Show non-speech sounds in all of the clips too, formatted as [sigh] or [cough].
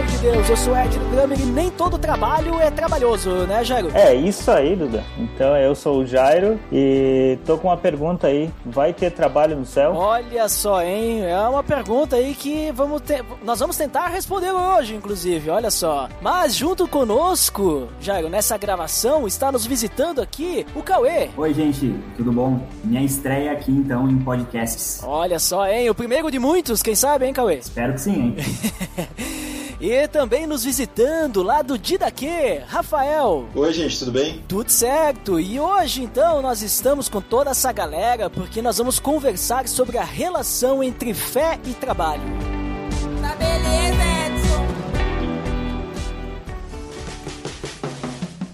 Amor de Deus. Eu sou Ed Drummer e nem todo trabalho é trabalhoso, né, Jairo? É, isso aí, Duda. Então, eu sou o Jairo e tô com uma pergunta aí. Vai ter trabalho no céu? Olha só, hein? É uma pergunta aí que vamos ter... nós vamos tentar responder hoje, inclusive. Olha só. Mas junto conosco, Jairo, nessa gravação, está nos visitando aqui o Cauê. Oi, gente. Tudo bom? Minha estreia aqui, então, em podcasts. Olha só, hein? O primeiro de muitos, quem sabe, hein, Cauê? Espero que sim, hein? [laughs] E também nos visitando lá do Didaquê, Rafael. Oi, gente, tudo bem? Tudo certo. E hoje, então, nós estamos com toda essa galera porque nós vamos conversar sobre a relação entre fé e trabalho. Tá beleza,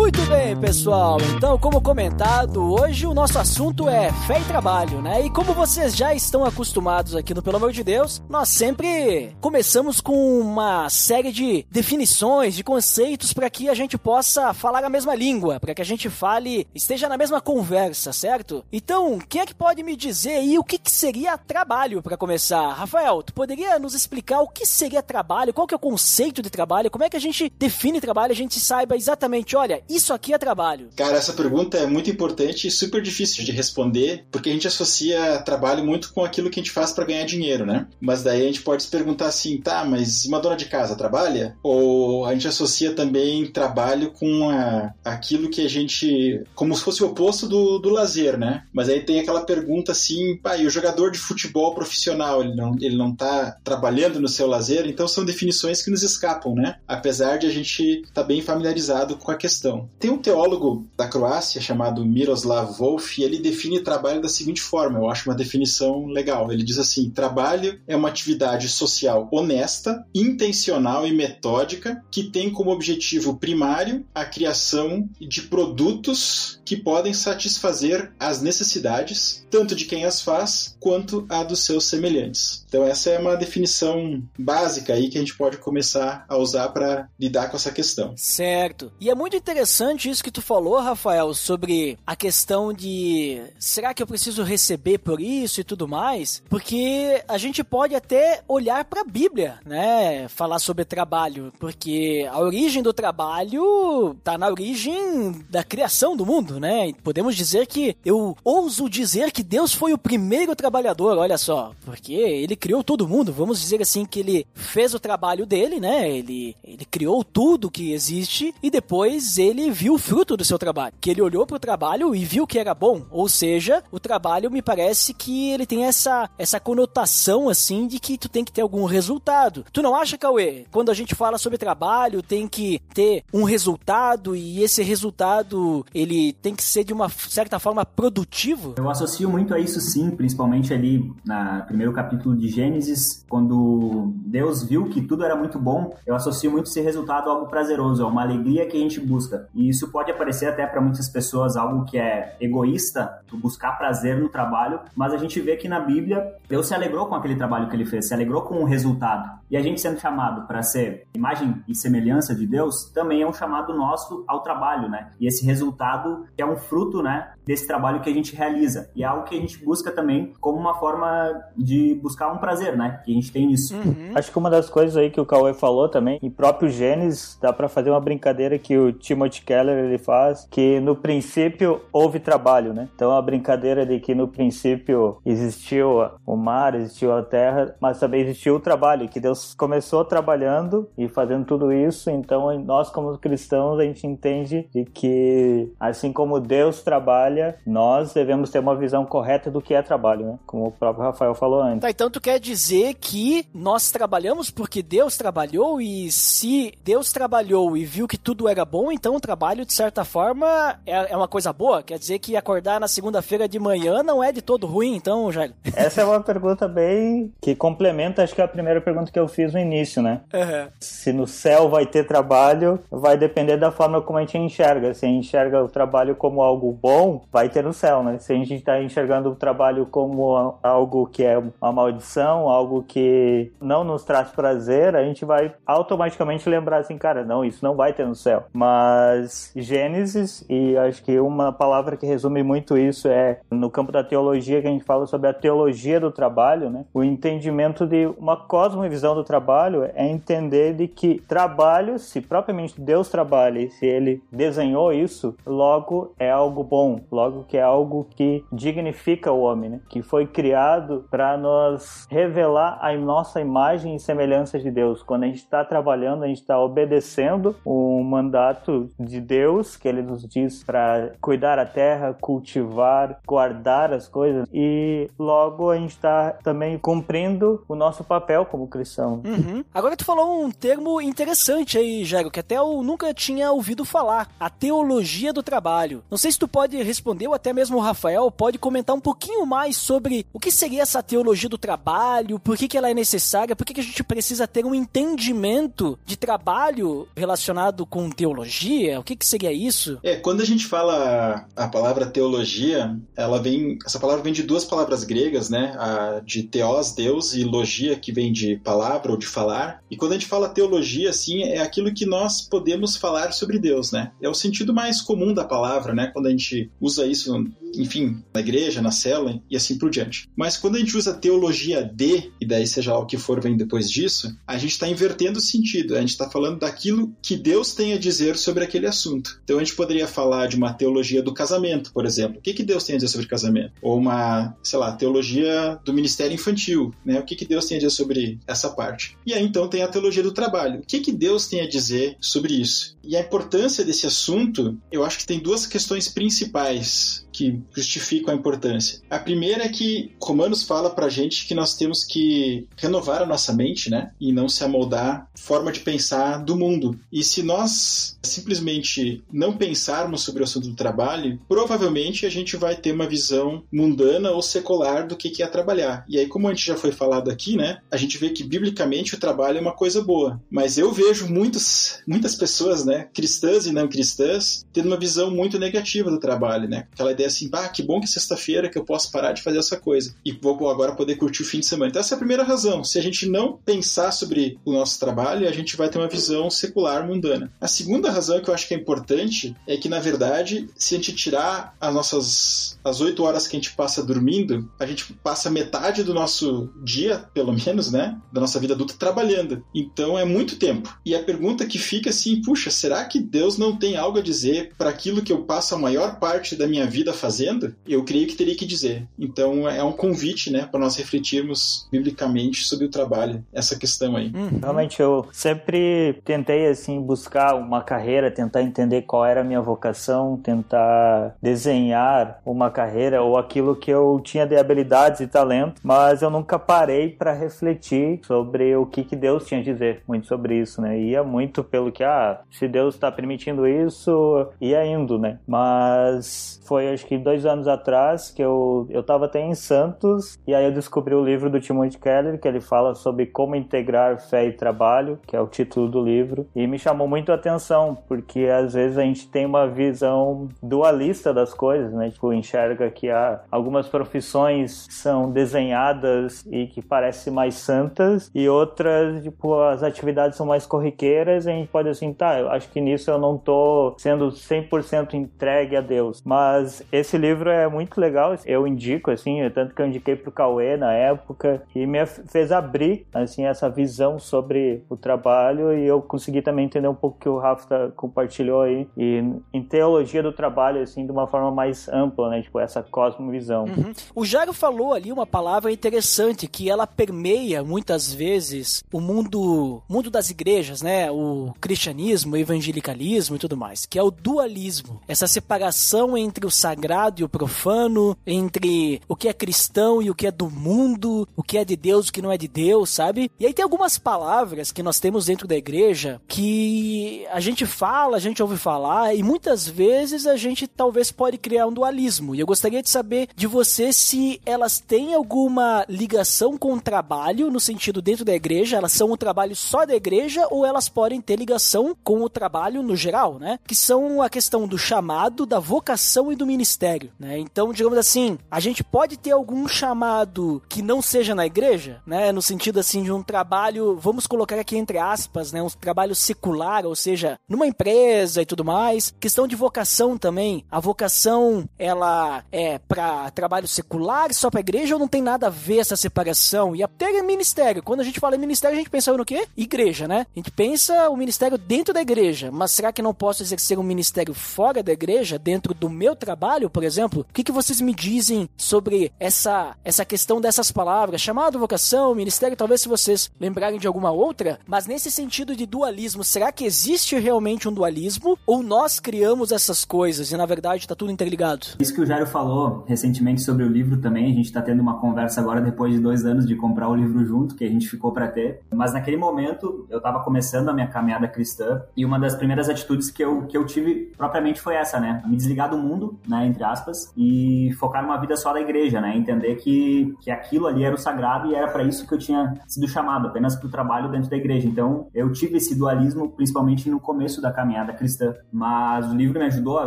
Muito bem, pessoal. Então, como comentado, hoje o nosso assunto é fé e trabalho, né? E como vocês já estão acostumados aqui no Pelo Amor de Deus, nós sempre começamos com uma série de definições, de conceitos para que a gente possa falar a mesma língua, para que a gente fale, esteja na mesma conversa, certo? Então, quem é que pode me dizer aí o que, que seria trabalho para começar? Rafael, tu poderia nos explicar o que seria trabalho? Qual que é o conceito de trabalho? Como é que a gente define trabalho? A gente saiba exatamente, olha, isso aqui é trabalho? Cara, essa pergunta é muito importante e super difícil de responder, porque a gente associa trabalho muito com aquilo que a gente faz para ganhar dinheiro, né? Mas daí a gente pode se perguntar assim, tá, mas uma dona de casa trabalha? Ou a gente associa também trabalho com a, aquilo que a gente. como se fosse o oposto do, do lazer, né? Mas aí tem aquela pergunta assim, e o jogador de futebol profissional, ele não, ele não tá trabalhando no seu lazer? Então são definições que nos escapam, né? Apesar de a gente estar tá bem familiarizado com a questão. Tem um teólogo da Croácia chamado Miroslav Volf e ele define trabalho da seguinte forma, eu acho uma definição legal. Ele diz assim: trabalho é uma atividade social honesta, intencional e metódica que tem como objetivo primário a criação de produtos que podem satisfazer as necessidades tanto de quem as faz quanto a dos seus semelhantes. Então essa é uma definição básica aí que a gente pode começar a usar para lidar com essa questão. Certo. E é muito interessante isso que tu falou, Rafael, sobre a questão de será que eu preciso receber por isso e tudo mais? Porque a gente pode até olhar para a Bíblia, né? Falar sobre trabalho, porque a origem do trabalho tá na origem da criação do mundo, né? Podemos dizer que eu ouso dizer que Deus foi o primeiro trabalhador, olha só, porque ele criou todo mundo. Vamos dizer assim que ele fez o trabalho dele, né? Ele ele criou tudo que existe e depois ele viu o fruto do seu trabalho. Que ele olhou para o trabalho e viu que era bom. Ou seja, o trabalho me parece que ele tem essa, essa conotação assim de que tu tem que ter algum resultado. Tu não acha, Cauê? Quando a gente fala sobre trabalho, tem que ter um resultado e esse resultado ele tem que ser de uma certa forma produtivo? Eu associo muito a isso sim, principalmente ali no primeiro capítulo de Gênesis, quando Deus viu que tudo era muito bom. Eu associo muito esse resultado a algo prazeroso, a uma alegria que a gente busca. E isso pode aparecer até para muitas pessoas algo que é egoísta, buscar prazer no trabalho, mas a gente vê que na Bíblia Deus se alegrou com aquele trabalho que ele fez, se alegrou com o resultado. E a gente sendo chamado para ser imagem e semelhança de Deus, também é um chamado nosso ao trabalho, né? E esse resultado é um fruto, né, desse trabalho que a gente realiza. E é algo que a gente busca também como uma forma de buscar um prazer, né? Que a gente tem nisso. Uhum. Acho que uma das coisas aí que o Cauê falou também, em próprio Gênesis, dá para fazer uma brincadeira que o Timothy Keller ele faz, que no princípio houve trabalho, né? Então a brincadeira de que no princípio existiu o mar, existiu a terra, mas também existiu o trabalho, que Deus começou trabalhando e fazendo tudo isso, então nós como cristãos a gente entende de que assim como Deus trabalha, trabalha, nós devemos ter uma visão correta do que é trabalho, né? Como o próprio Rafael falou antes. Tá, então tu quer dizer que nós trabalhamos porque Deus trabalhou e se Deus trabalhou e viu que tudo era bom, então o trabalho, de certa forma, é, é uma coisa boa? Quer dizer que acordar na segunda-feira de manhã não é de todo ruim, então, Jairo? [laughs] Essa é uma pergunta bem que complementa, acho que é a primeira pergunta que eu fiz no início, né? Uhum. Se no céu vai ter trabalho, vai depender da forma como a gente enxerga. Se a gente enxerga o trabalho como algo bom, vai ter no céu, né? Se a gente está enxergando o trabalho como algo que é uma maldição, algo que não nos traz prazer, a gente vai automaticamente lembrar assim, cara, não, isso não vai ter no céu. Mas Gênesis, e acho que uma palavra que resume muito isso é no campo da teologia, que a gente fala sobre a teologia do trabalho, né? O entendimento de uma cosmovisão do trabalho é entender de que trabalho, se propriamente Deus trabalha e se ele desenhou isso, logo é algo bom, logo que é algo que dignifica o homem, né? Que foi criado para nos revelar a nossa imagem e semelhança de Deus. Quando a gente está trabalhando, a gente está obedecendo o mandato de Deus que ele nos diz para cuidar a terra, cultivar, guardar as coisas e logo a gente está também cumprindo o nosso papel como cristão. Uhum. Agora tu falou um termo interessante aí, Jairo, que até eu nunca tinha ouvido falar, a teologia do trabalho. Não sei se tu pode responder ou até mesmo o Rafael pode comentar um pouquinho mais sobre o que seria essa teologia do trabalho, por que, que ela é necessária, por que, que a gente precisa ter um entendimento de trabalho relacionado com teologia, o que, que seria isso? É, quando a gente fala a palavra teologia, ela vem, essa palavra vem de duas palavras gregas, né? A de teos, Deus, e logia, que vem de palavra ou de falar. E quando a gente fala teologia, assim, é aquilo que nós podemos falar sobre Deus, né? É o sentido mais comum da palavra, né? Quando a gente usa isso, enfim, na igreja, na célula e assim por diante. Mas quando a gente usa teologia de, e daí seja lá o que for vem depois disso, a gente está invertendo o sentido. A gente está falando daquilo que Deus tem a dizer sobre aquele assunto. Então a gente poderia falar de uma teologia do casamento, por exemplo. O que, que Deus tem a dizer sobre casamento? Ou uma, sei lá, teologia do ministério infantil, né? O que, que Deus tem a dizer sobre essa parte? E aí então tem a teologia do trabalho. O que, que Deus tem a dizer sobre isso? E a importância desse assunto, eu acho que tem duas questões principais mais que justificam a importância. A primeira é que Romanos fala pra gente que nós temos que renovar a nossa mente, né? E não se amoldar forma de pensar do mundo. E se nós simplesmente não pensarmos sobre o assunto do trabalho, provavelmente a gente vai ter uma visão mundana ou secular do que é trabalhar. E aí, como a gente já foi falado aqui, né? A gente vê que biblicamente o trabalho é uma coisa boa. Mas eu vejo muitos, muitas pessoas, né? Cristãs e não cristãs, tendo uma visão muito negativa do trabalho, né? Aquela ideia assim, ah, que bom que é sexta-feira que eu posso parar de fazer essa coisa e vou agora poder curtir o fim de semana. Então essa é a primeira razão. Se a gente não pensar sobre o nosso trabalho, a gente vai ter uma visão secular mundana. A segunda razão que eu acho que é importante é que na verdade, se a gente tirar as nossas as oito horas que a gente passa dormindo, a gente passa metade do nosso dia, pelo menos, né, da nossa vida adulta trabalhando. Então é muito tempo. E a pergunta que fica assim, puxa, será que Deus não tem algo a dizer para aquilo que eu passo a maior parte da minha vida fazendo, eu creio que teria que dizer. Então é um convite, né, para nós refletirmos biblicamente sobre o trabalho, essa questão aí. Uhum. Realmente eu sempre tentei assim buscar uma carreira, tentar entender qual era a minha vocação, tentar desenhar uma carreira ou aquilo que eu tinha de habilidades e talento, mas eu nunca parei para refletir sobre o que que Deus tinha a dizer, muito sobre isso, né? Ia muito pelo que ah, se Deus está permitindo isso, ia indo, né? Mas foi acho que dois anos atrás que eu, eu tava até em Santos e aí eu descobri o livro do Timothy Keller que ele fala sobre como integrar fé e trabalho, que é o título do livro, e me chamou muito a atenção porque às vezes a gente tem uma visão dualista das coisas, né? Tipo, enxerga que há algumas profissões são desenhadas e que parecem mais santas e outras, tipo, as atividades são mais corriqueiras e a gente pode assim, tá, eu acho que nisso eu não tô sendo 100% entregue a Deus, mas esse livro é muito legal, eu indico, assim, tanto que eu indiquei pro Cauê na época, e me fez abrir, assim, essa visão sobre o trabalho e eu consegui também entender um pouco que o Rafa compartilhou aí, e em teologia do trabalho, assim, de uma forma mais ampla, né, tipo, essa cosmovisão. Uhum. O Jairo falou ali uma palavra interessante, que ela permeia muitas vezes o mundo, mundo das igrejas, né, o cristianismo, o evangelicalismo e tudo mais, que é o dualismo, essa separação entre o sagrado e o profano, entre o que é cristão e o que é do mundo, o que é de Deus e o que não é de Deus, sabe? E aí tem algumas palavras que nós temos dentro da igreja que a gente fala, a gente ouve falar e muitas vezes a gente talvez pode criar um dualismo. E eu gostaria de saber de você se elas têm alguma ligação com o trabalho, no sentido dentro da igreja, elas são o trabalho só da igreja ou elas podem ter ligação com o trabalho no geral, né? Que são a questão do chamado, da vocação e do ministério, né? Então, digamos assim, a gente pode ter algum chamado que não seja na igreja, né? No sentido assim de um trabalho, vamos colocar aqui entre aspas, né? Um trabalho secular, ou seja, numa empresa e tudo mais. Questão de vocação também. A vocação, ela é para trabalho secular, só para igreja ou não tem nada a ver essa separação? E até ministério. Quando a gente fala em ministério, a gente pensa no quê? Igreja, né? A gente pensa o ministério dentro da igreja, mas será que não posso exercer um ministério fora da igreja, dentro do meu trabalho, por exemplo? O que, que vocês me dizem sobre essa, essa questão dessas palavras? Chamado, vocação, ministério, talvez se vocês lembrarem de alguma outra, mas nesse sentido de dualismo, será que existe realmente um dualismo? Ou nós criamos essas coisas e na verdade está tudo interligado? Isso que o Jairo falou recentemente sobre o livro também, a gente está tendo uma conversa agora depois de dois anos de comprar o livro junto, que a gente ficou para ter. Mas naquele momento eu estava começando a minha caminhada cristã e uma das primeiras atitudes que eu, que eu tive propriamente foi essa, né? Me desligar do mundo, né, entre aspas, e focar numa vida só da igreja, né? Entender que, que aquilo ali era o sagrado e era para isso que eu tinha sido chamado, apenas para o trabalho dentro da igreja. Então eu tive esse dualismo principalmente no começo da caminhada cristã, mas o livro me ajudou a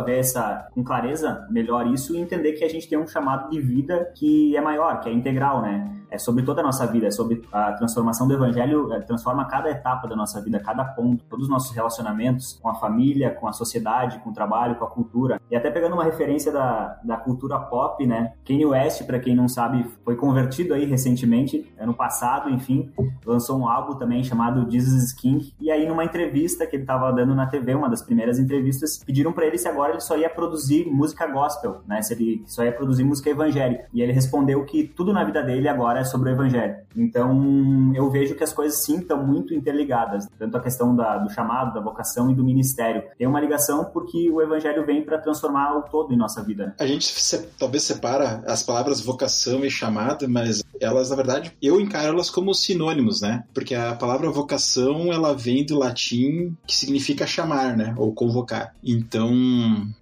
ver essa com clareza melhor isso e entender que a gente tem um chamado de vida que é maior, que é integral, né? É sobre toda a nossa vida, é sobre a transformação do evangelho, é, transforma cada etapa da nossa vida, cada ponto, todos os nossos relacionamentos com a família, com a sociedade, com o trabalho, com a cultura. E até pegando uma referência da, da cultura pop, né? Kanye West, para quem não sabe, foi convertido aí recentemente, ano passado, enfim, lançou um álbum também chamado Jesus is King. E aí numa entrevista que ele estava dando na TV, uma das primeiras entrevistas, pediram para ele se agora ele só ia produzir música gospel, né? Se ele só ia produzir música evangélica. E ele respondeu que tudo na vida dele agora sobre o evangelho. Então, eu vejo que as coisas sim estão muito interligadas, tanto a questão da, do chamado, da vocação e do ministério. Tem uma ligação porque o evangelho vem para transformar o todo em nossa vida. Né? A gente se, talvez separa as palavras vocação e chamado, mas elas, na verdade, eu encaro elas como sinônimos, né? Porque a palavra vocação, ela vem do latim que significa chamar, né? Ou convocar. Então,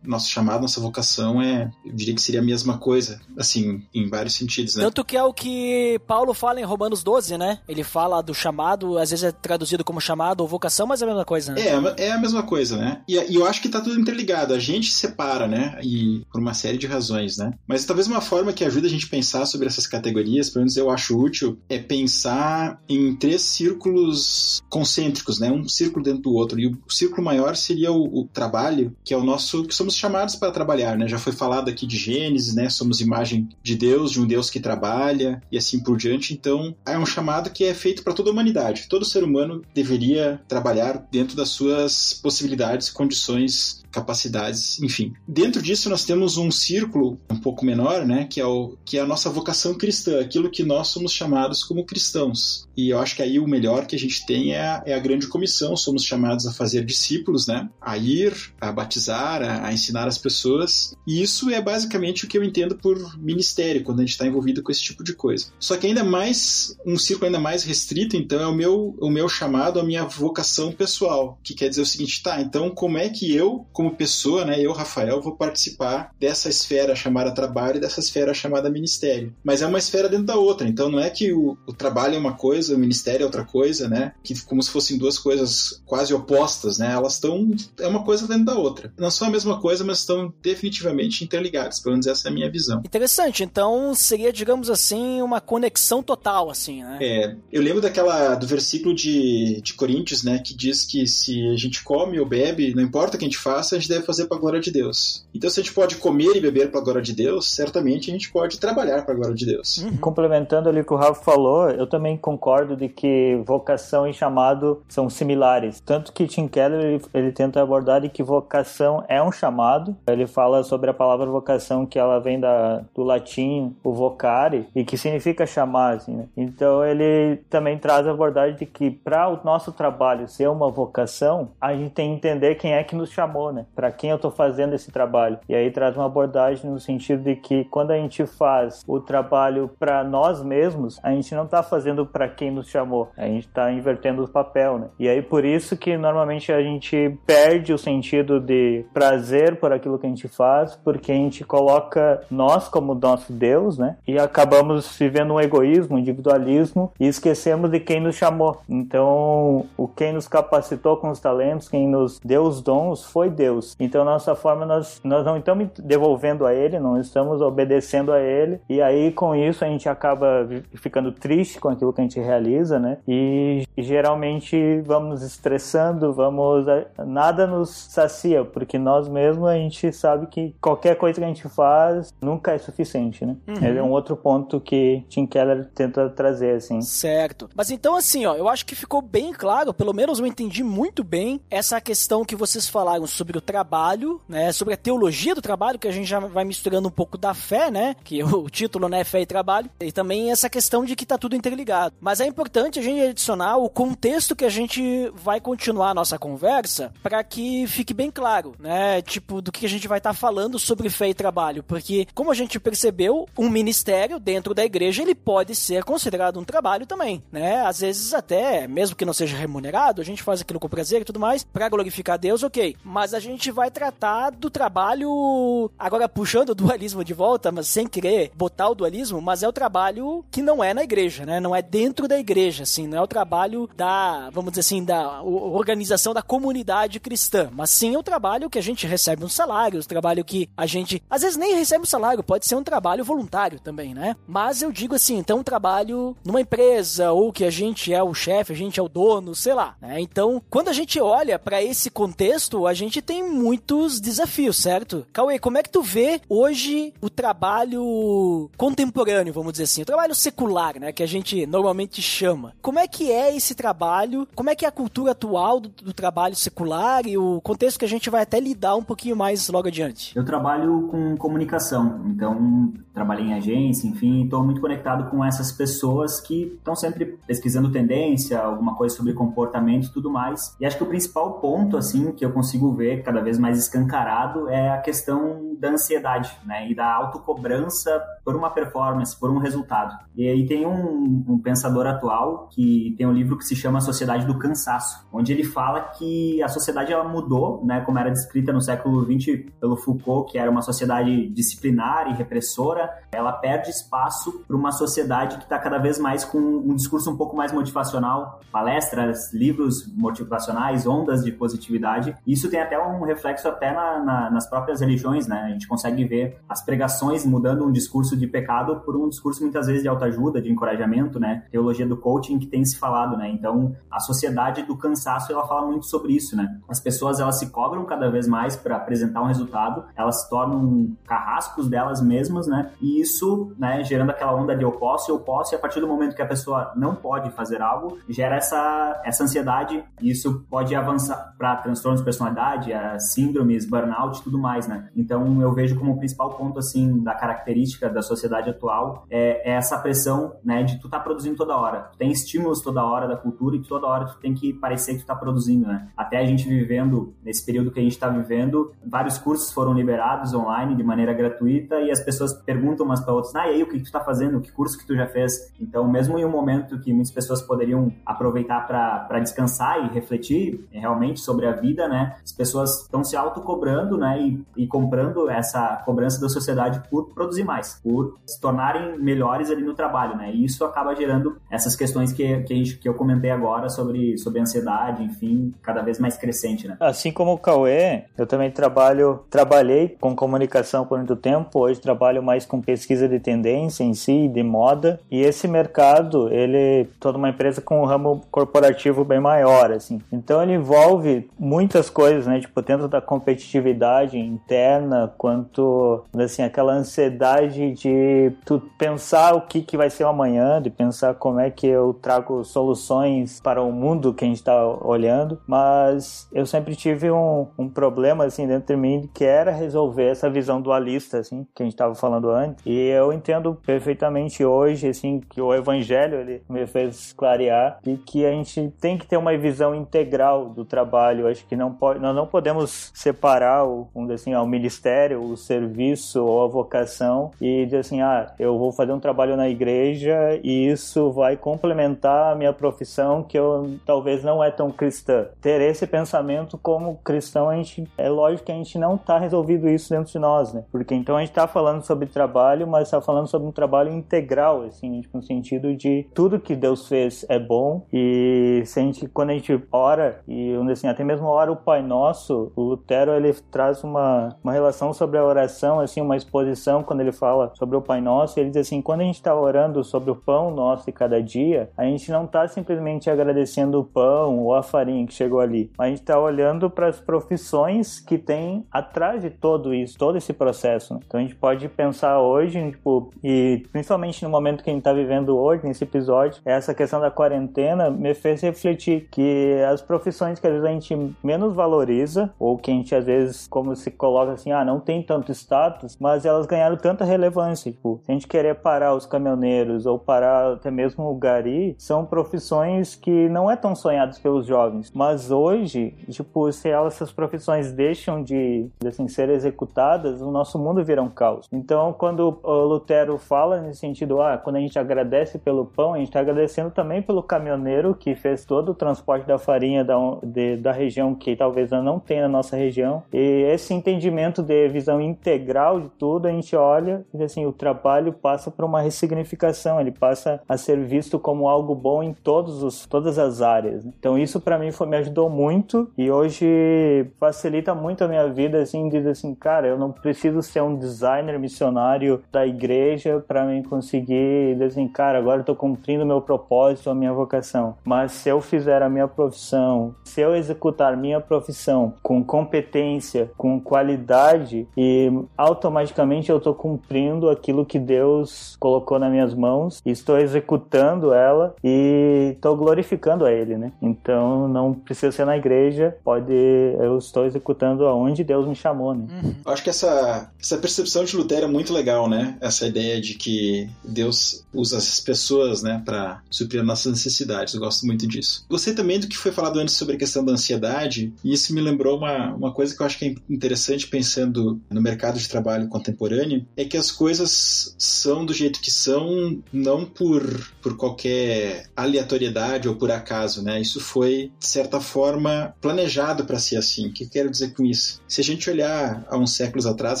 nosso chamado, nossa vocação é, eu diria que seria a mesma coisa, assim, em vários sentidos, né? Tanto que é o que Paulo fala em Romanos 12, né? Ele fala do chamado, às vezes é traduzido como chamado ou vocação, mas é a mesma coisa, né? É, é a mesma coisa, né? E, e eu acho que tá tudo interligado. A gente separa, né? E por uma série de razões, né? Mas talvez uma forma que ajuda a gente a pensar sobre essas categorias, pelo menos eu acho útil, é pensar em três círculos concêntricos, né? Um círculo dentro do outro. E o círculo maior seria o, o trabalho, que é o nosso, que somos chamados para trabalhar, né? Já foi falado aqui de Gênesis, né? Somos imagem de Deus, de um Deus que trabalha e assim por diante. Então, é um chamado que é feito para toda a humanidade. Todo ser humano deveria trabalhar dentro das suas possibilidades, condições capacidades, enfim. Dentro disso nós temos um círculo um pouco menor, né, que é, o, que é a nossa vocação cristã, aquilo que nós somos chamados como cristãos. E eu acho que aí o melhor que a gente tem é a, é a grande comissão, somos chamados a fazer discípulos, né, a ir, a batizar, a, a ensinar as pessoas. E isso é basicamente o que eu entendo por ministério, quando a gente está envolvido com esse tipo de coisa. Só que ainda mais, um círculo ainda mais restrito, então, é o meu, o meu chamado, a minha vocação pessoal, que quer dizer o seguinte, tá, então como é que eu, como pessoa, né, eu, Rafael, vou participar dessa esfera chamada trabalho e dessa esfera chamada ministério. Mas é uma esfera dentro da outra, então não é que o, o trabalho é uma coisa, o ministério é outra coisa, né, que como se fossem duas coisas quase opostas, né, elas estão, é uma coisa dentro da outra. Não são a mesma coisa, mas estão definitivamente interligadas, pelo menos essa é a minha visão. Interessante, então seria, digamos assim, uma conexão total, assim, né? É, eu lembro daquela, do versículo de, de Coríntios, né, que diz que se a gente come ou bebe, não importa o que a gente faça, a gente deve fazer para a glória de Deus. Então, se a gente pode comer e beber para a glória de Deus, certamente a gente pode trabalhar para a glória de Deus. Uhum. Complementando ali o que o Rafa falou, eu também concordo de que vocação e chamado são similares. Tanto que Tim Keller ele, ele tenta abordar de que vocação é um chamado. Ele fala sobre a palavra vocação que ela vem da, do latim, o vocare, e que significa chamar. Assim, né? Então ele também traz a abordagem de que para o nosso trabalho ser uma vocação, a gente tem que entender quem é que nos chamou, né? Né? Para quem eu tô fazendo esse trabalho? E aí traz uma abordagem no sentido de que quando a gente faz o trabalho para nós mesmos, a gente não tá fazendo para quem nos chamou, a gente tá invertendo o papel, né? E aí por isso que normalmente a gente perde o sentido de prazer por aquilo que a gente faz, porque a gente coloca nós como nosso Deus, né? E acabamos vivendo um egoísmo, um individualismo e esquecemos de quem nos chamou. Então, o quem nos capacitou com os talentos, quem nos deu os dons foi Deus. Então, nossa forma nós nós não estamos devolvendo a ele, não estamos obedecendo a ele. E aí com isso a gente acaba ficando triste com aquilo que a gente realiza, né? E geralmente vamos estressando, vamos nada nos sacia, porque nós mesmos a gente sabe que qualquer coisa que a gente faz nunca é suficiente, né? Uhum. Ele é um outro ponto que Tim Keller tenta trazer, assim. Certo. Mas então, assim, ó, eu acho que ficou bem claro, pelo menos eu entendi muito bem essa questão que vocês falaram sobre o trabalho, né? Sobre a teologia do trabalho, que a gente já vai misturando um pouco da fé, né? Que o título, né, fé e trabalho. E também essa questão de que tá tudo interligado. Mas é importante a gente adicionar o contexto que a gente vai continuar a nossa conversa para que fique bem claro, né? Tipo, do que a gente vai estar tá falando sobre fé e trabalho. Porque, como a gente percebeu, um ministério dentro da igreja ele pode ser considerado um trabalho também, né? Às vezes, até, mesmo que não seja remunerado, a gente faz aquilo com prazer e tudo mais, para glorificar Deus, ok. Mas a gente vai tratar do trabalho, agora puxando o dualismo de volta, mas sem querer botar o dualismo, mas é o trabalho que não é na igreja, né? Não é dentro da igreja, assim, não é o trabalho da, vamos dizer assim, da organização da comunidade cristã, mas sim o trabalho que a gente recebe um salário, o trabalho que a gente, às vezes nem recebe um salário, pode ser um trabalho voluntário também, né? Mas eu digo assim, então um trabalho numa empresa ou que a gente é o chefe, a gente é o dono, sei lá, né? Então, quando a gente olha para esse contexto, a gente tem muitos desafios, certo? Cauê, como é que tu vê hoje o trabalho contemporâneo, vamos dizer assim, o trabalho secular, né, que a gente normalmente chama? Como é que é esse trabalho? Como é que é a cultura atual do, do trabalho secular e o contexto que a gente vai até lidar um pouquinho mais logo adiante? Eu trabalho com comunicação, então trabalhei em agência, enfim, estou muito conectado com essas pessoas que estão sempre pesquisando tendência, alguma coisa sobre comportamento e tudo mais. E acho que o principal ponto, assim, que eu consigo ver cada vez mais escancarado é a questão da ansiedade, né, e da autocobrança por uma performance, por um resultado. E aí tem um, um pensador atual que tem um livro que se chama A Sociedade do Cansaço, onde ele fala que a sociedade ela mudou, né, como era descrita no século XX pelo Foucault, que era uma sociedade disciplinar e repressora, ela perde espaço para uma sociedade que está cada vez mais com um discurso um pouco mais motivacional, palestras, livros motivacionais, ondas de positividade. Isso tem até um reflexo até na, na, nas próprias religiões, né? A gente consegue ver as pregações mudando um discurso de pecado por um discurso muitas vezes de autoajuda, de encorajamento, né? Teologia do coaching que tem se falado, né? Então, a sociedade do cansaço, ela fala muito sobre isso, né? As pessoas, elas se cobram cada vez mais para apresentar um resultado, elas se tornam carrascos delas mesmas, né? E isso, né, gerando aquela onda de eu posso, eu posso, e a partir do momento que a pessoa não pode fazer algo, gera essa, essa ansiedade, e isso pode avançar para transtornos de personalidade, síndromes, burnout e tudo mais, né? Então, eu vejo como o principal ponto, assim, da característica da sociedade atual é, é essa pressão, né, de tu tá produzindo toda hora. Tu tem estímulos toda hora da cultura e toda hora tu tem que parecer que tu tá produzindo, né? Até a gente vivendo, nesse período que a gente tá vivendo, vários cursos foram liberados online de maneira gratuita e as pessoas perguntam umas para outras, ah, e aí, o que, tu tá fazendo? Que curso que tu já fez? Então, mesmo em um momento que muitas pessoas poderiam aproveitar para descansar e refletir realmente sobre a vida, né? As pessoas estão se autocobrando, né? E, e comprando essa cobrança da sociedade por produzir mais, por se tornarem melhores ali no trabalho, né? E isso acaba gerando essas questões que, que, gente, que eu comentei agora sobre, sobre ansiedade, enfim, cada vez mais crescente, né? Assim como o Cauê, eu também trabalho, trabalhei com comunicação por muito tempo, hoje trabalho mais com pesquisa de tendência em si, de moda, e esse mercado, ele, toda uma empresa com um ramo corporativo bem maior, assim. Então ele envolve muitas coisas, né? Tipo, tanto da competitividade interna, quanto, assim, aquela ansiedade de tu pensar o que, que vai ser o amanhã, de pensar como é que eu trago soluções para o mundo que a gente está olhando, mas eu sempre tive um, um problema, assim, dentro de mim, que era resolver essa visão dualista, assim, que a gente estava falando antes. E eu entendo perfeitamente hoje, assim, que o evangelho, ele me fez clarear e que a gente tem que ter uma visão integral do trabalho. acho que não pode, nós não podemos separar o, assim, o ministério, o serviço ou a vocação e dizer assim, ah, eu vou fazer um trabalho na igreja e isso vai complementar a minha profissão que eu talvez não é tão cristã. Ter esse pensamento como cristão, a gente, é lógico que a gente não está resolvido isso dentro de nós, né? Porque então a gente está falando sobre trabalho, mas está falando sobre um trabalho integral, assim, tipo, no sentido de tudo que Deus fez é bom e se a gente, quando a gente ora e assim, até mesmo ora o Pai Nosso, o Lutero ele traz uma, uma relação sobre a oração, assim, uma exposição quando ele fala sobre o Pai Nosso, ele diz assim, quando a gente está orando sobre o pão nosso de cada dia, a gente não está simplesmente agradecendo o pão ou a farinha que chegou ali, a gente está olhando para as profissões que tem atrás de todo isso, todo esse processo. Então a gente pode pensar hoje, tipo, e principalmente no momento que a gente está vivendo hoje, nesse episódio, essa questão da quarentena me fez refletir que as profissões que às vezes a gente menos valoriza, ou que a gente às vezes, como se coloca assim, ah, não tem tanto status, mas elas ganharam tanta relevância. Tipo, se a gente querer parar os caminhoneiros ou parar até mesmo o gari, são profissões que não é tão sonhadas pelos jovens. Mas hoje, tipo, se elas, essas profissões deixam de, assim, ser executadas, o nosso mundo vira um caos. Então, quando o Lutero fala nesse sentido, ah, quando a gente agradece pelo pão, a gente está agradecendo também pelo caminhoneiro que fez todo o transporte da farinha da, de, da região que talvez não tenha na nossa região. E esse entendimento de visão integral de tudo, a gente olha e assim, o trabalho passa por uma ressignificação, ele passa a ser visto como algo bom em todos os, todas as áreas. Né? Então isso para mim foi, me ajudou muito e hoje facilita muito a minha vida, assim, diz assim, cara, eu não preciso ser um designer missionário da igreja para mim conseguir dizer assim, cara, agora eu tô cumprindo meu propósito, a minha vocação. Mas se eu fizer a minha profissão, se eu executar minha profissão com competência, com qualidade e automaticamente eu estou cumprindo aquilo que Deus colocou nas minhas mãos, estou executando ela e estou glorificando a Ele, né? Então não precisa ser na igreja, pode eu estou executando aonde Deus me chamou, né? Uhum. Acho que essa essa percepção de Lutero é muito legal, né? Essa ideia de que Deus usa as pessoas, né, para suprir nossas necessidades. Eu gosto muito disso. Gostei também do que foi falado antes sobre a questão da ansiedade, e isso me lembrou uma, uma coisa que eu acho que é interessante pensando no mercado de trabalho contemporâneo, é que as coisas são do jeito que são, não por, por qualquer aleatoriedade ou por acaso, né? Isso foi, de certa forma, planejado para ser assim. O que quero dizer com isso? Se a gente olhar há uns séculos atrás,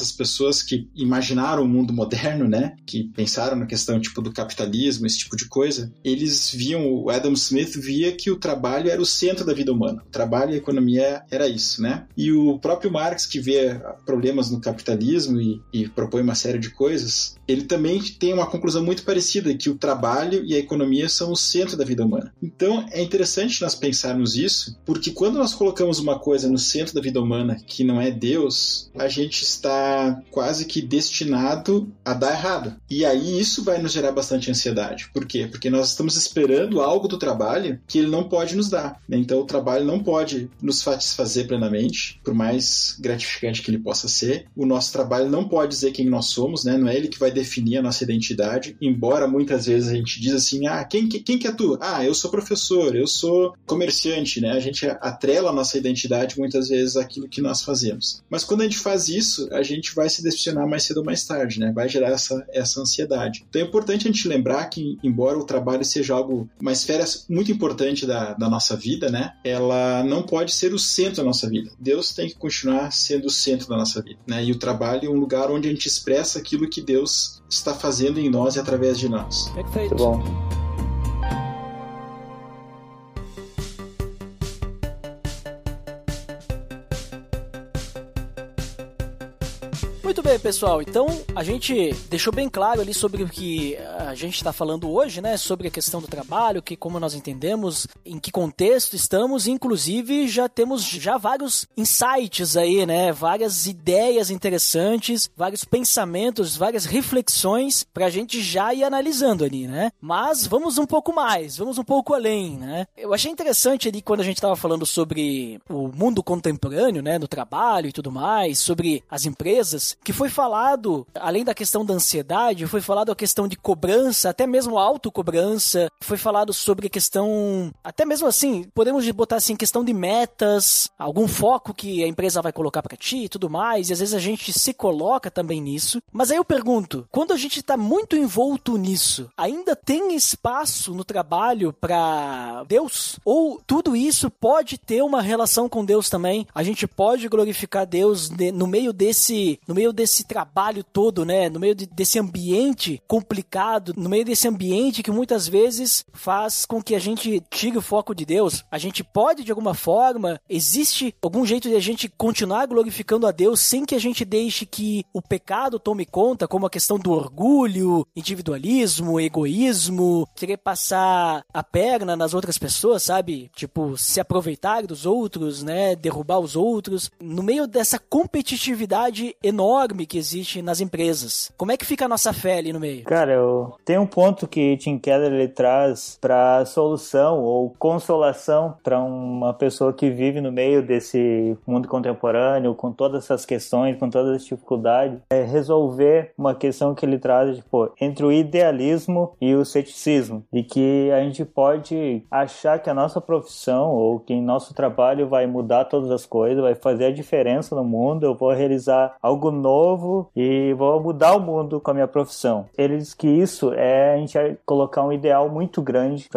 as pessoas que imaginaram o mundo moderno, né? Que pensaram na questão tipo do capitalismo, esse tipo de coisa, eles viam, o Adam Smith via que o trabalho era o centro da vida humana. O trabalho e a economia era isso, né? E o próprio Marx, que vê problemas no capitalismo e, e propõe uma série de coisas, ele também tem uma conclusão muito parecida, que o trabalho e a economia são o centro da vida humana. Então, é interessante nós pensarmos isso, porque quando nós colocamos uma coisa no centro da vida humana que não é Deus, a gente está quase que destinado a dar errado. E aí isso vai nos gerar bastante ansiedade. Por quê? Porque nós estamos esperando algo do trabalho que ele não pode nos dar. Né? Então, o trabalho não pode nos satisfazer plenamente, por mais gratificante que ele possa ser. O nosso trabalho não pode dizer quem nós somos, né? não é ele que vai definir a nossa identidade, embora muitas vezes a gente diz assim, ah, quem, quem que é tu? Ah, eu sou professor, eu sou comerciante, né? A gente atrela a nossa identidade muitas vezes àquilo que nós fazemos. Mas quando a gente faz isso, a gente vai se decepcionar mais cedo ou mais tarde, né? Vai gerar essa, essa ansiedade. Então é importante a gente lembrar que, embora o trabalho seja algo, uma esfera muito importante da, da nossa vida, né? Ela não pode ser o centro da nossa vida. Deus tem que continuar sendo o centro da nossa vida, né? E o trabalho é um lugar onde a gente expressa aquilo que Deus está fazendo em nós e através de nós. Perfeito. Muito bom. Bem, pessoal. Então, a gente deixou bem claro ali sobre o que a gente está falando hoje, né? Sobre a questão do trabalho, que como nós entendemos, em que contexto estamos, inclusive já temos já vários insights aí, né? Várias ideias interessantes, vários pensamentos, várias reflexões pra gente já ir analisando ali, né? Mas vamos um pouco mais, vamos um pouco além, né? Eu achei interessante ali quando a gente estava falando sobre o mundo contemporâneo, né? Do trabalho e tudo mais, sobre as empresas, que foi falado, além da questão da ansiedade, foi falado a questão de cobrança, até mesmo autocobrança, foi falado sobre a questão, até mesmo assim, podemos botar assim, questão de metas, algum foco que a empresa vai colocar para ti e tudo mais, e às vezes a gente se coloca também nisso. Mas aí eu pergunto, quando a gente está muito envolto nisso, ainda tem espaço no trabalho para Deus? Ou tudo isso pode ter uma relação com Deus também? A gente pode glorificar Deus no meio desse, no meio desse trabalho todo, né? No meio de, desse ambiente complicado, no meio desse ambiente que muitas vezes faz com que a gente tire o foco de Deus. A gente pode de alguma forma, existe algum jeito de a gente continuar glorificando a Deus sem que a gente deixe que o pecado tome conta, como a questão do orgulho, individualismo, egoísmo, querer passar a perna nas outras pessoas, sabe? Tipo, se aproveitar dos outros, né? Derrubar os outros. No meio dessa competitividade enorme que existe nas empresas. Como é que fica a nossa fé ali no meio? Cara, eu... tem um ponto que Tim Keller ele traz para solução ou consolação para uma pessoa que vive no meio desse mundo contemporâneo, com todas essas questões, com todas as dificuldades, é resolver uma questão que ele traz tipo, entre o idealismo e o ceticismo, de que a gente pode achar que a nossa profissão ou que nosso trabalho vai mudar todas as coisas, vai fazer a diferença no mundo, eu vou realizar algo novo e vou mudar o mundo com a minha profissão. Ele diz que isso é a gente colocar um ideal muito grande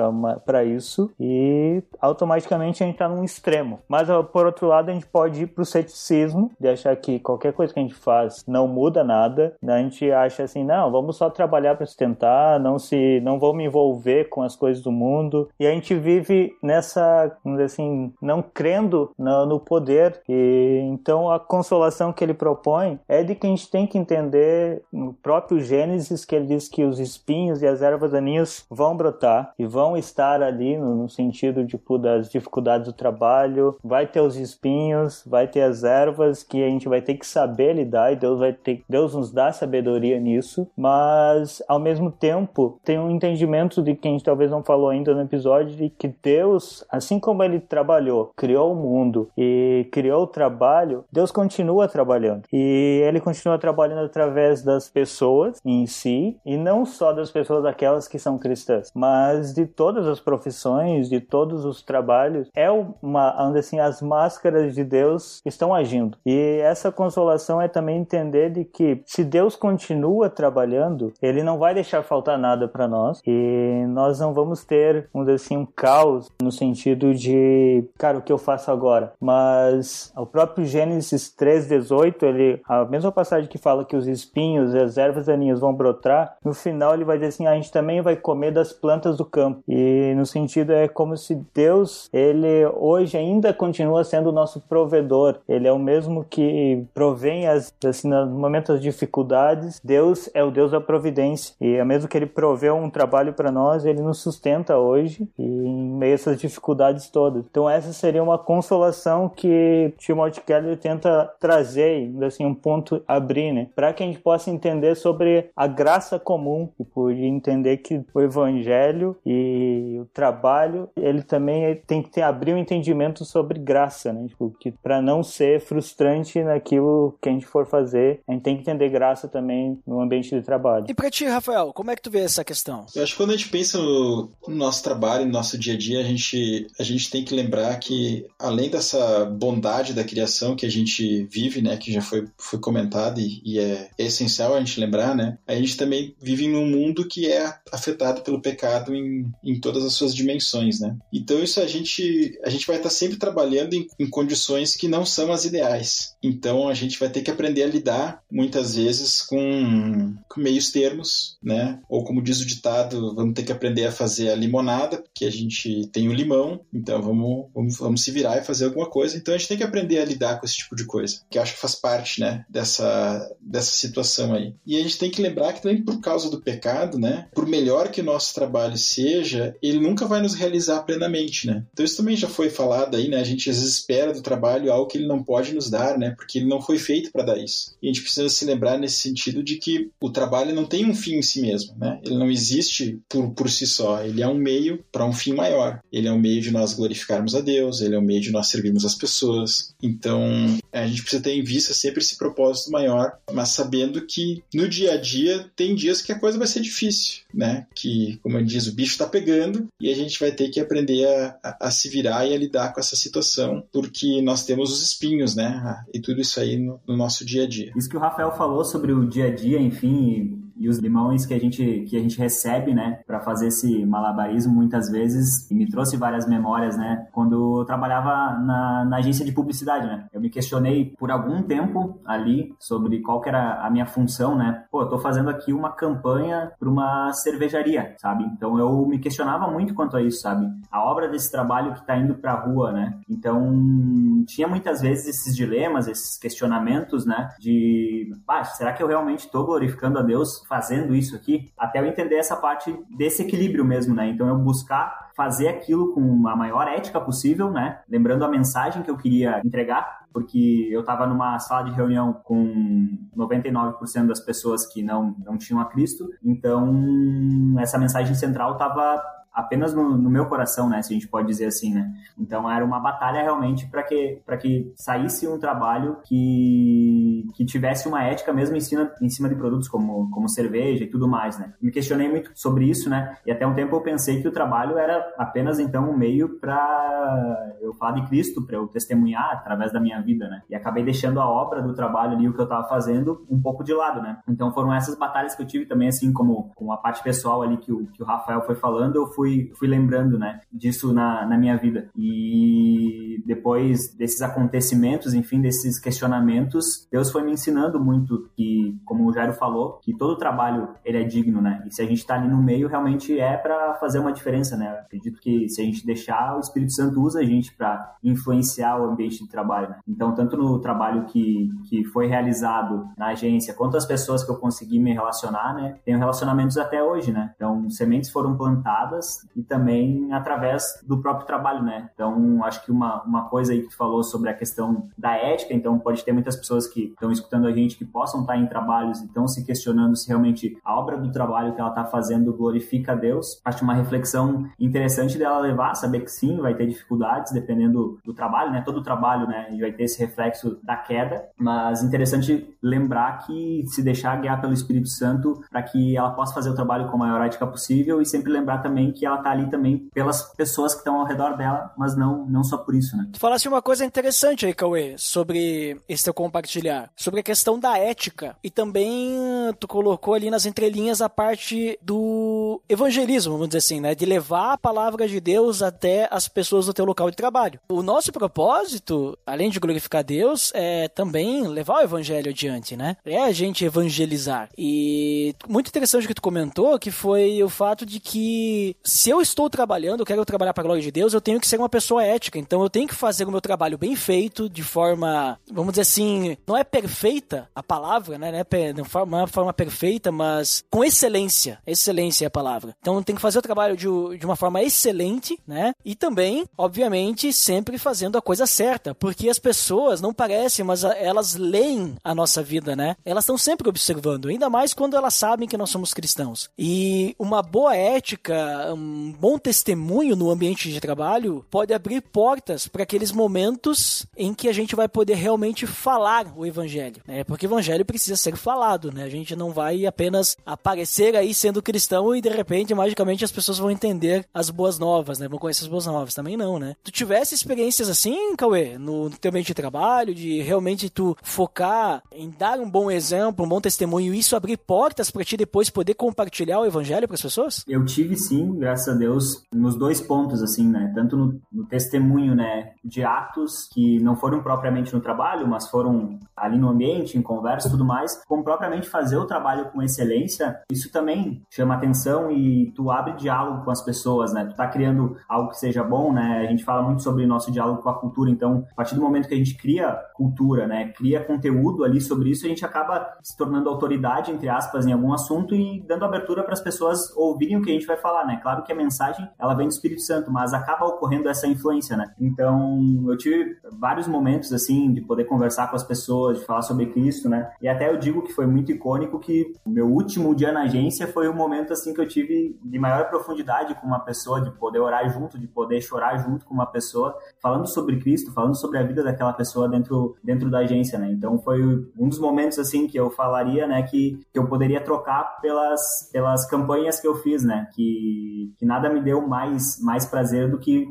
para isso e automaticamente a gente está num extremo. Mas por outro lado, a gente pode ir para o ceticismo, de achar que qualquer coisa que a gente faz não muda nada. A gente acha assim, não, vamos só trabalhar para sustentar, não se, não vou me envolver com as coisas do mundo. E a gente vive nessa, vamos dizer assim, não crendo no, no poder. E então a consolação que ele propõe é de que a gente tem que entender no próprio Gênesis que ele diz que os espinhos e as ervas daninhas vão brotar e vão estar ali no, no sentido tipo das dificuldades do trabalho, vai ter os espinhos, vai ter as ervas que a gente vai ter que saber lidar e Deus vai ter Deus nos dá sabedoria nisso, mas ao mesmo tempo tem um entendimento de que a gente talvez não falou ainda no episódio de que Deus, assim como ele trabalhou, criou o mundo e criou o trabalho, Deus continua trabalhando. E ele continua trabalhando através das pessoas em si e não só das pessoas aquelas que são cristãs, mas de todas as profissões, de todos os trabalhos. É uma, assim, as máscaras de Deus estão agindo. E essa consolação é também entender de que se Deus continua trabalhando, ele não vai deixar faltar nada para nós e nós não vamos ter, vamos dizer assim, um caos no sentido de, cara, o que eu faço agora? Mas o próprio Gênesis 3:18, ele a mesma passagem que fala que os espinhos e as ervas daninhas vão brotar, no final ele vai dizer assim, ah, a gente também vai comer das plantas do campo. E no sentido é como se Deus, ele hoje ainda continua sendo o nosso provedor. Ele é o mesmo que provém as assim, no momento das dificuldades, Deus é o Deus da providência. E é mesmo que ele proveu um trabalho para nós, ele nos sustenta hoje e em meio a essas dificuldades todas. Então essa seria uma consolação que Timothy Keller tenta trazer, assim, um ponto abrir, né? Para que a gente possa entender sobre a graça comum, tipo, de entender que o evangelho e o trabalho, ele também tem que ter, abrir um entendimento sobre graça, né? Tipo, que para não ser frustrante naquilo que a gente for fazer, a gente tem que entender graça também no ambiente de trabalho. E para ti, Rafael, como é que tu vê essa questão? Eu acho que quando a gente pensa no, no nosso trabalho, no nosso dia a dia, a gente, a gente tem que lembrar que além dessa bondade da criação que a gente vive, né, que já foi, foi comentado e, é essencial a gente lembrar, né, a gente também vive num mundo que é afetado pelo pecado em, em todas as suas dimensões, né. Então isso a gente, a gente vai estar sempre trabalhando em, em condições que não são as ideais. Então a gente vai ter que aprender a lidar muitas vezes com, com meios termos, né, ou como diz o ditado, vamos ter que aprender a fazer a limonada, porque a gente tem o limão, então vamos, vamos, vamos se virar e fazer alguma coisa. Então a gente tem que aprender a lidar com esse tipo de coisa, que acho que faz parte, né, dessa dessa, dessa situação aí. E a gente tem que lembrar que também por causa do pecado, né? Por melhor que o nosso trabalho seja, ele nunca vai nos realizar plenamente, né? Então isso também já foi falado aí, né? A gente às vezes espera do trabalho algo que ele não pode nos dar, né? Porque ele não foi feito para dar isso. E a gente precisa se lembrar nesse sentido de que o trabalho não tem um fim em si mesmo, né? Ele não existe por, por si só. Ele é um meio para um fim maior. Ele é um meio de nós glorificarmos a Deus, ele é um meio de nós servirmos as pessoas. Então, a gente precisa ter em vista sempre esse propósito maior, mas sabendo que no dia a dia tem dias que a coisa vai ser difícil, né? Que, como diz, o bicho está pegando e a gente vai ter que aprender a, a, a, se virar e a lidar com essa situação, porque nós temos os espinhos, né? E tudo isso aí no, no nosso dia a dia. Isso que o Rafael falou sobre o dia a dia, enfim, e os limões que a gente que a gente recebe, né, para fazer esse malabarismo muitas vezes me trouxe várias memórias, né, quando eu trabalhava na, na agência de publicidade, né. Eu me questionei por algum tempo ali sobre qual que era a minha função, né. Pô, eu tô fazendo aqui uma campanha para uma cervejaria, sabe? Então eu me questionava muito quanto a isso, sabe? A obra desse trabalho que tá indo para a rua, né? Então tinha muitas vezes esses dilemas, esses questionamentos, né, de, será que eu realmente tô glorificando a Deus fazendo isso aqui, até eu entender essa parte desse equilíbrio mesmo, né? Então eu buscar fazer aquilo com a maior ética possível, né? Lembrando a mensagem que eu queria entregar, porque eu estava numa sala de reunião com 99% das pessoas que não, não tinham a Cristo, então essa mensagem central estava apenas no, no, meu coração, né, se a gente pode dizer assim, né? Então era uma batalha realmente para que para que saísse um trabalho que que tivesse uma ética mesmo em cima, em cima de produtos como como cerveja e tudo mais, né? Me questionei muito sobre isso, né? E até um tempo eu pensei que o trabalho era apenas então um meio para eu falar de Cristo, para eu testemunhar através da minha vida, né? E acabei deixando a obra do trabalho ali o que eu estava fazendo um pouco de lado, né? Então foram essas batalhas que eu tive também assim como com a parte pessoal ali que o que o Rafael foi falando, eu fui fui, fui lembrando, né, disso na, na minha vida. E depois desses acontecimentos, enfim, desses questionamentos, Deus foi me ensinando muito que, como o Jairo falou, que todo trabalho ele é digno, né? E se a gente está ali no meio, realmente é para fazer uma diferença, né? Acredito que se a gente deixar, o Espírito Santo usa a gente para influenciar o ambiente de trabalho. Né? Então, tanto no trabalho que, que foi realizado na agência, quanto as pessoas que eu consegui me relacionar, né? Tenho relacionamentos até hoje, né? Então, sementes foram plantadas e também através do próprio trabalho, né? Então, acho que uma, uma coisa aí que tu falou sobre a questão da ética, então pode ter muitas pessoas que estão escutando a gente que possam estar em trabalhos e estão se questionando se realmente a obra do trabalho que ela está fazendo glorifica a Deus. Acho uma reflexão interessante dela levar, saber que sim, vai ter dificuldades dependendo do trabalho, né? Todo trabalho, né? E vai ter esse reflexo da queda, mas interessante lembrar que se deixar guiar pelo Espírito Santo para que ela possa fazer o trabalho com a maior ética possível e sempre lembrar também que ela tá ali também pelas pessoas que estão ao redor dela, mas não, não só por isso, né? Tu falaste uma coisa interessante aí, Cauê, sobre esse teu compartilhar, sobre a questão da ética e também tu colocou ali nas entrelinhas a parte do evangelismo, vamos dizer assim, né? De levar a palavra de Deus até as pessoas do teu local de trabalho. O nosso propósito, além de glorificar Deus, é também levar o evangelho adiante, né? É a gente evangelizar. E muito interessante o que tu comentou, que foi o fato de que se eu estou trabalhando, eu quero trabalhar para a glória de Deus, eu tenho que ser uma pessoa ética. Então eu tenho que fazer o meu trabalho bem feito, de forma, vamos dizer assim, não é perfeita a palavra, né? Não é, não é uma forma perfeita, mas com excelência. Excelência é a palavra. Então tenho que fazer o trabalho de, de uma forma excelente, né? E também, obviamente, sempre fazendo a coisa certa. Porque as pessoas não parecem, mas elas leem a nossa vida, né? Elas estão sempre observando, ainda mais quando elas sabem que nós somos cristãos. E uma boa ética, um bom testemunho no ambiente de trabalho pode abrir portas para aqueles momentos em que a gente vai poder realmente falar o evangelho, né? Porque o evangelho precisa ser falado, né? A gente não vai apenas aparecer aí sendo cristão e de repente magicamente as pessoas vão entender as boas novas, né? Vão conhecer as boas novas, também não, né? Tu tivesse experiências assim, Cauê, no, teu ambiente de trabalho, de realmente tu focar em dar um bom exemplo, um bom testemunho e isso abrir portas para ti depois poder compartilhar o evangelho para as pessoas? Eu tive sim, graças a Deus nos dois pontos, assim, né? Tanto no, no, testemunho, né, de atos que não foram propriamente no trabalho, mas foram ali no ambiente, em conversa e tudo mais, como propriamente fazer o trabalho com excelência, isso também chama atenção e tu abre diálogo com as pessoas, né? Tu tá criando algo que seja bom, né? A gente fala muito sobre nosso diálogo com a cultura, então, a partir do momento que a gente cria cultura, né, cria conteúdo ali sobre isso, a gente acaba se tornando autoridade, entre aspas, em algum assunto e dando abertura para as pessoas ouvirem o que a gente vai falar, né? Claro que a mensagem, ela vem do Espírito Santo, mas acaba ocorrendo essa influência, né? Então, eu tive vários momentos, assim, de poder conversar com as pessoas, de falar sobre Cristo, né? E até eu digo que foi muito icônico que o meu último dia na agência foi o momento, assim, que eu tive de maior profundidade com uma pessoa, de poder orar junto, de poder chorar junto com uma pessoa, falando sobre Cristo, falando sobre a vida daquela pessoa dentro, dentro da agência, né? Então, foi um dos momentos, assim, que eu falaria, né, que, que eu poderia trocar pelas, pelas campanhas que eu fiz, né? Que, que nada me deu mais, mais prazer do que,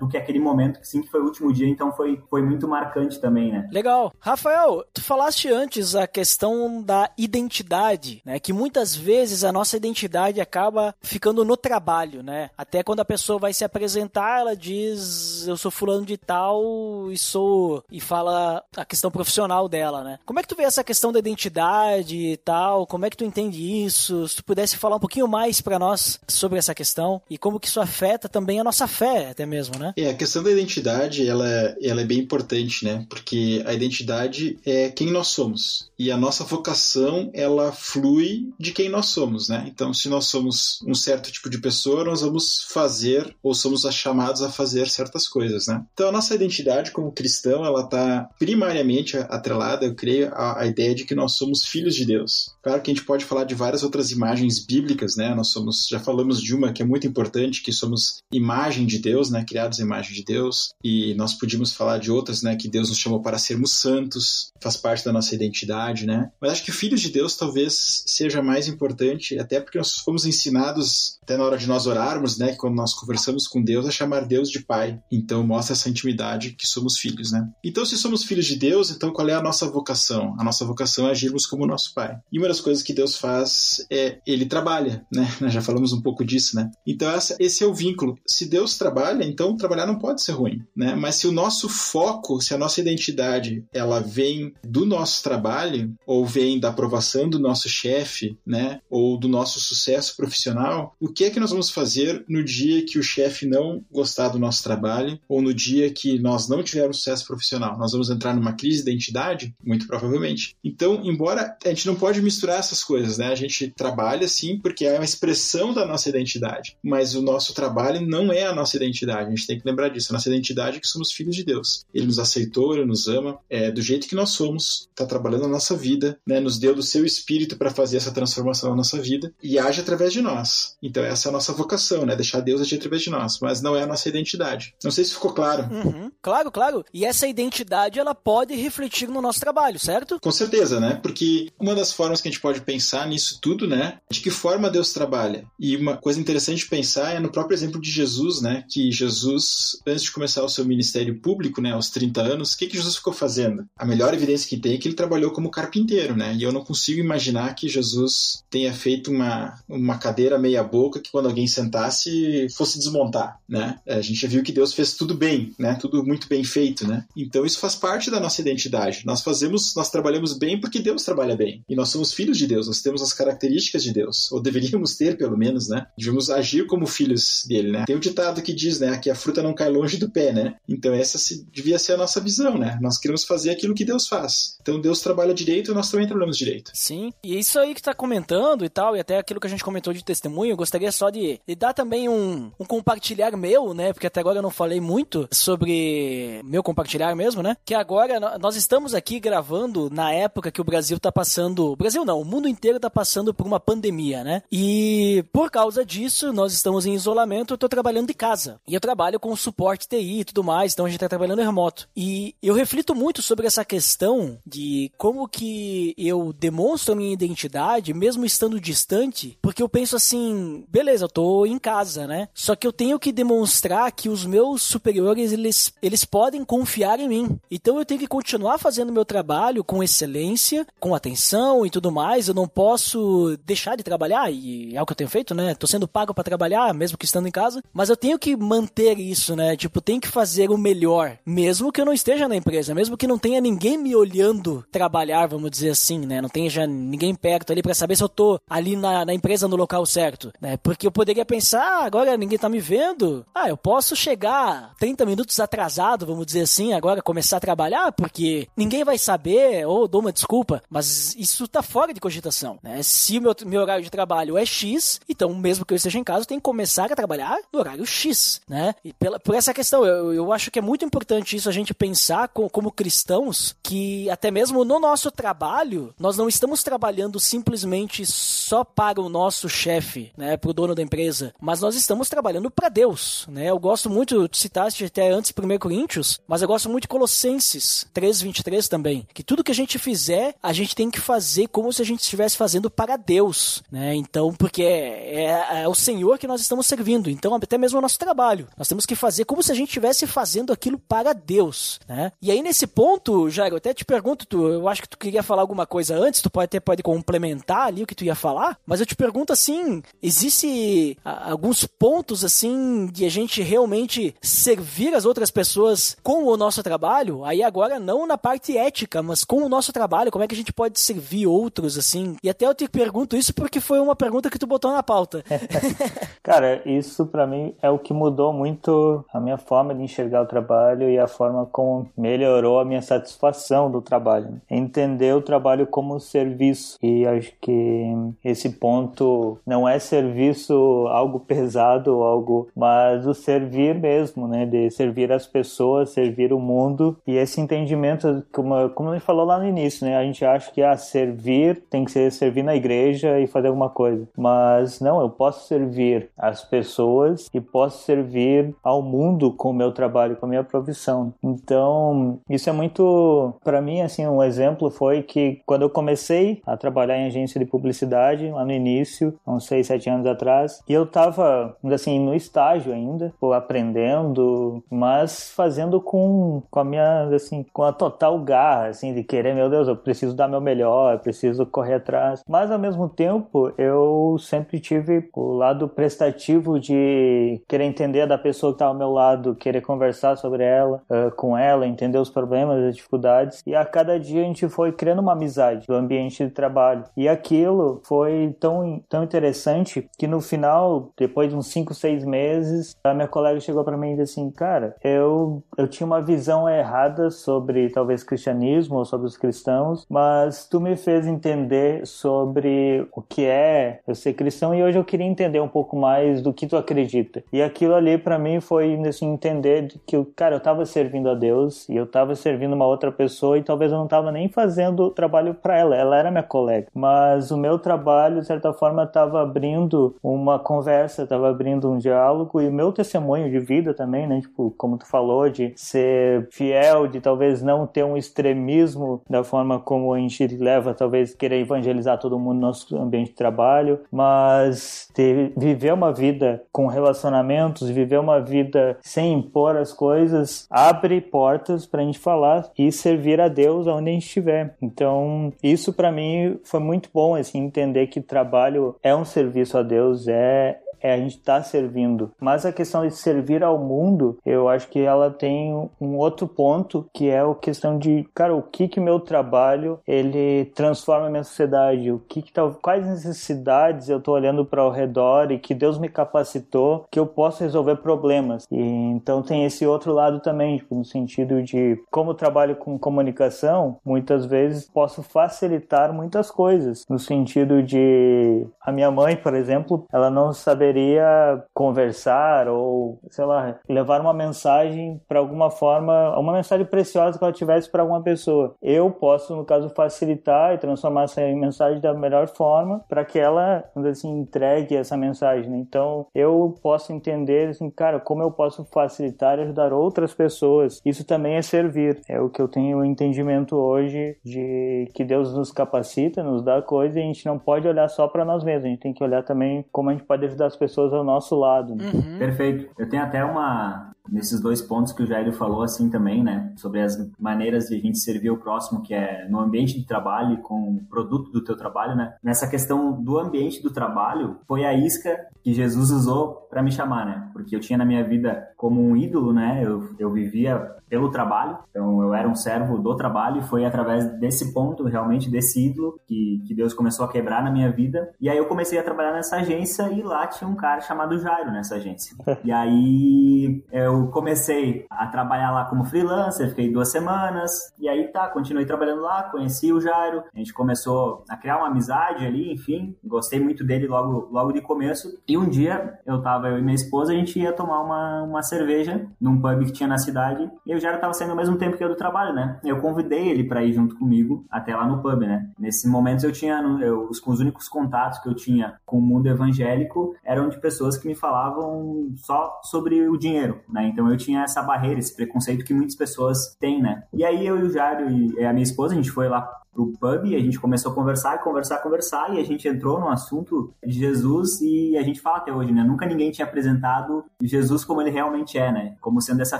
do que aquele momento, que sim, que foi o último dia, então foi, foi muito marcante também, né? Legal. Rafael, tu falaste antes a questão da identidade, né? Que muitas vezes a nossa identidade acaba ficando no trabalho, né? Até quando a pessoa vai se apresentar, ela diz eu sou fulano de tal e sou e fala a questão profissional dela, né? Como é que tu vê essa questão da identidade e tal? Como é que tu entende isso? Se tu pudesse falar um pouquinho mais para nós sobre essa questão e como que isso afeta também a nossa fé, até mesmo, né? É, a questão da identidade, ela, ela é bem importante, né? Porque a identidade é quem nós somos. E a nossa vocação, ela flui de quem nós somos, né? Então, se nós somos um certo tipo de pessoa, nós vamos fazer ou somos chamados a fazer certas coisas, né? Então, a nossa identidade como cristão, ela está primariamente atrelada, eu creio, à, à ideia de que nós somos filhos de Deus. Claro que a gente pode falar de várias outras imagens bíblicas, né? Nós somos, já falamos de uma que é muito importante, que somos imagem de Deus, né? Criados à imagem de Deus. E nós podíamos falar de outras, né? Que Deus nos chamou para sermos santos, faz parte da nossa identidade, né? Mas acho que filhos de Deus talvez seja mais importante, até porque nós fomos ensinados, até na hora de nós orarmos, né? Quando nós conversamos com Deus, a chamar Deus de Pai. Então mostra essa intimidade que somos filhos, né? Então, se somos filhos de Deus, então qual é a nossa vocação? A nossa vocação é agirmos como nosso Pai. E uma das coisas que Deus faz é ele trabalha, né? Nós [laughs] já falamos um pouco disso, né? Então, essa, esse é o vínculo. Se Deus trabalha, então trabalhar não pode ser ruim, né? Mas se o nosso foco, se a nossa identidade, ela vem do nosso trabalho ou vem da aprovação do nosso chefe, né? Ou do nosso sucesso profissional, o que é que nós vamos fazer no dia que o chefe não gostar do nosso trabalho ou no dia que nós não tivermos sucesso profissional? Nós vamos entrar numa crise de identidade? Muito provavelmente. Então, embora a gente não pode misturar essas coisas, né? A gente trabalha sim porque é uma expressão da nossa identidade, mas o nosso trabalho não é a nossa identidade. A gente tem que lembrar disso. A nossa identidade é que somos filhos de Deus. Ele nos aceitou, ele nos ama, é do jeito que nós somos, está trabalhando na nossa vida, né? Nos deu do seu espírito para fazer essa transformação na nossa vida e age através de nós. Então essa é a nossa vocação, né? Deixar Deus agir através de nós, mas não é a nossa identidade. Não sei se ficou claro. Uhum. Claro, claro. E essa identidade ela pode refletir no nosso trabalho, certo? Com certeza, né? Porque uma das formas que a gente pode pensar nisso tudo, né? De que forma Deus trabalha. E uma coisa interessante de pensar é no próprio exemplo de Jesus, né? Que Jesus, antes de começar o seu ministério público, né? Aos 30 anos, o que, que Jesus ficou fazendo? A melhor evidência que tem é que ele trabalhou como carpinteiro, né? E eu não consigo imaginar que Jesus tenha feito uma, uma cadeira meia boca que quando alguém sentasse fosse desmontar, né? A gente viu que Deus fez tudo bem, né? Tudo muito bem feito, né? Então isso faz parte da nossa identidade. Nós fazemos, nós trabalhamos bem porque Deus trabalha bem. E nós somos filhos de Deus, nós temos as características de Deus, ou deveríamos ter pelo menos, né? Devemos agir como filhos dele, né? Tem um ditado que diz, né, que a fruta não cai longe do pé, né? Então essa se, devia ser a nossa visão, né? Nós queremos fazer aquilo que Deus faz. Então Deus trabalha direito e nós também trabalhamos direito. Sim. E isso aí que tá comentando e tal, e até aquilo que a gente comentou de testemunho, eu gostaria só de, de dar também um, um compartilhar meu, né? Porque até agora eu não falei muito sobre meu compartilhar mesmo, né? Que agora nós estamos aqui gravando na época que o Brasil tá passando. Brasil não, o mundo inteiro tá passando por uma pandemia, né? E por causa disso, nós estamos em isolamento, eu tô trabalhando de casa. E eu trabalho com suporte TI e tudo mais, então a gente tá trabalhando remoto. E eu reflito muito sobre essa questão de como que eu demonstro a minha identidade, mesmo estando distante, porque eu penso assim, beleza, eu tô em casa, né? Só que eu tenho que demonstrar que os meus superiores, eles, eles podem confiar em mim. Então eu tenho que continuar fazendo meu trabalho com excelência, com atenção e tudo mais. Eu não posso deixar de trabalhar, e é o que eu tenho feito, né? Tô sendo pago para trabalhar, mesmo que estando em casa. Mas eu tenho que manter isso, né? Tipo, tenho que fazer o melhor, mesmo que eu não esteja na empresa, mesmo que não tenha ninguém me olhando trabalhar, vamos dizer assim, né? Não tenha ninguém perto ali para saber se eu tô ali na, na, empresa no local certo, né? Porque eu poderia pensar, ah, agora ninguém tá me vendo. Ah, eu posso posso chegar 30 minutos atrasado, vamos dizer assim, agora começar a trabalhar, porque ninguém vai saber, ou dou uma desculpa, mas isso tá fora de cogitação, né? Se o meu, meu horário de trabalho é X, então mesmo que eu esteja em eu tenho que começar a trabalhar no horário X, né? E pela, por essa questão, eu, eu acho que é muito importante isso a gente pensar com, como cristãos, que até mesmo no nosso trabalho, nós não estamos trabalhando simplesmente só para o nosso chefe, né, para o dono da empresa, mas nós estamos trabalhando para Deus, né? Eu gosto muito, citar até antes 1 Coríntios, mas eu gosto muito de Colossenses 3:23 também, que tudo que a gente fizer, a gente tem que fazer como se a gente estivesse fazendo para Deus, né? Então, porque é, é, é o Senhor que nós estamos servindo, então até mesmo o nosso trabalho, nós temos que fazer como se a gente estivesse fazendo aquilo para Deus, né? E aí nesse ponto, Jairo, eu até te pergunto, tu, eu acho que tu queria falar alguma coisa antes, tu pode até pode complementar ali o que tu ia falar, mas eu te pergunto assim, existe alguns pontos assim de a gente realmente servir as outras pessoas com o nosso trabalho? Aí agora não na parte ética, mas com o nosso trabalho, como é que a gente pode servir outros assim? E até eu te pergunto isso porque foi uma pergunta que tu botou na pauta. [laughs] [laughs] Cara, isso para mim é o que mudou muito a minha forma de enxergar o trabalho e a forma como melhorou a minha satisfação do trabalho. Entender o trabalho como serviço. E acho que esse ponto não é serviço algo pesado, algo, mas o servir mesmo, né? De servir as pessoas, servir o mundo. E esse entendimento, como, como ele falou lá no início, né? A gente acha que a ah, servir tem que ser servir na igreja e fazer alguma coisa. Mas não, eu posso servir as pessoas e posso servir ao mundo com o meu trabalho, com a minha profissão. Então, isso é muito, para mim, assim, um exemplo foi que quando eu comecei a trabalhar em agência de publicidade, lá no início, uns 6, 7 anos atrás, e eu tava, assim, no estágio ainda, aprendendo, mas fazendo com, com a minha, assim, com a total garra, assim, de querer, meu Deus, eu preciso dar meu melhor, eu preciso correr atrás. Mas, ao mesmo tempo, eu sempre tive o lado prestativo de querer entender da pessoa que estava ao meu lado, querer conversar sobre ela, uh, com ela, entender os problemas, as dificuldades. E a cada dia a gente foi criando uma amizade do ambiente de trabalho. E aquilo foi tão, tão interessante que no final, depois de uns 5, 6 meses, a minha colega chegou para mim e disse assim: Cara, eu, eu tinha uma visão errada sobre talvez cristianismo ou sobre os cristãos, mas tu me fez entender sobre o que é eu ser cristão e hoje eu queria entender um pouco mais do que tu acredita. E aquilo ali para mim foi assim, entender que, cara, eu tava servindo a Deus e eu tava servindo uma outra pessoa e talvez eu não tava nem fazendo trabalho para ela, ela era minha colega. Mas o meu trabalho, de certa forma, tava abrindo uma conversa, tava abrindo um diálogo e o meu testemunho de vida também, né? Tipo, como tu falou, de ser fiel, de talvez não ter um extremismo da forma como a gente leva, talvez querer evangelizar todo mundo no nosso ambiente de trabalho, mas ter, viver uma vida com relacionamentos, viver uma vida sem impor as coisas, abre portas para a gente falar e servir a Deus onde a gente estiver. Então, isso para mim foi muito bom, assim, entender que trabalho é um serviço a Deus, é é a gente estar tá servindo. Mas a questão de servir ao mundo, eu acho que ela tem um outro ponto que é a questão de, cara, o que que meu trabalho ele transforma a minha sociedade, o que que tá, quais necessidades eu estou olhando para ao redor e que Deus me capacitou que eu possa resolver problemas. E então tem esse outro lado também, tipo, no sentido de como eu trabalho com comunicação, muitas vezes posso facilitar muitas coisas, no sentido de a minha mãe, por exemplo, ela não saber poderia conversar ou, sei lá, levar uma mensagem para alguma forma, uma mensagem preciosa que ela tivesse para alguma pessoa. Eu posso, no caso, facilitar e transformar essa mensagem da melhor forma para que ela, assim, entregue essa mensagem. Né? Então, eu posso entender, assim, cara, como eu posso facilitar e ajudar outras pessoas. Isso também é servir. É o que eu tenho entendimento hoje de que Deus nos capacita, nos dá coisa e a gente não pode olhar só para nós mesmos. A gente tem que olhar também como a gente pode ajudar as pessoas ao nosso lado. Né? Uhum. Perfeito. Eu tenho até uma, nesses dois pontos que o Jair falou assim também, né? Sobre as maneiras de a gente servir o próximo, que é no ambiente de trabalho e com o produto do teu trabalho, né? Nessa questão do ambiente do trabalho, foi a isca que Jesus usou para me chamar, né? Porque eu tinha na minha vida como um ídolo, né? Eu, eu vivia pelo trabalho, então eu era um servo do trabalho e foi através desse ponto, realmente desse ídolo, que, que Deus começou a quebrar na minha vida. E aí eu comecei a trabalhar nessa agência e lá tinha um cara chamado Jairo nessa agência. [laughs] E aí eu comecei a trabalhar lá como freelancer, fiquei duas semanas, e aí tá, continuei trabalhando lá, conheci o Jairo, a gente começou a criar uma amizade ali, enfim, gostei muito dele logo, logo de começo. E um dia eu tava, eu e minha esposa, a gente ia tomar uma, uma cerveja num pub que tinha na cidade, e o Jairo tava saindo ao mesmo tempo que eu do trabalho, né? Eu convidei ele para ir junto comigo até lá no pub, né? Nesse momento eu tinha, eu, os, os únicos contatos que eu tinha com o mundo evangélico eram de pessoas que me falavam só sobre o dinheiro, né? Então eu tinha essa barreira, esse preconceito que muitas pessoas têm, né? E aí eu e o Jairo e a minha esposa, a gente foi lá pro pub e a gente começou a conversar, conversar, conversar e a gente entrou no assunto de Jesus e a gente fala até hoje, né? Nunca ninguém tinha apresentado Jesus como ele realmente é, né? Como sendo essa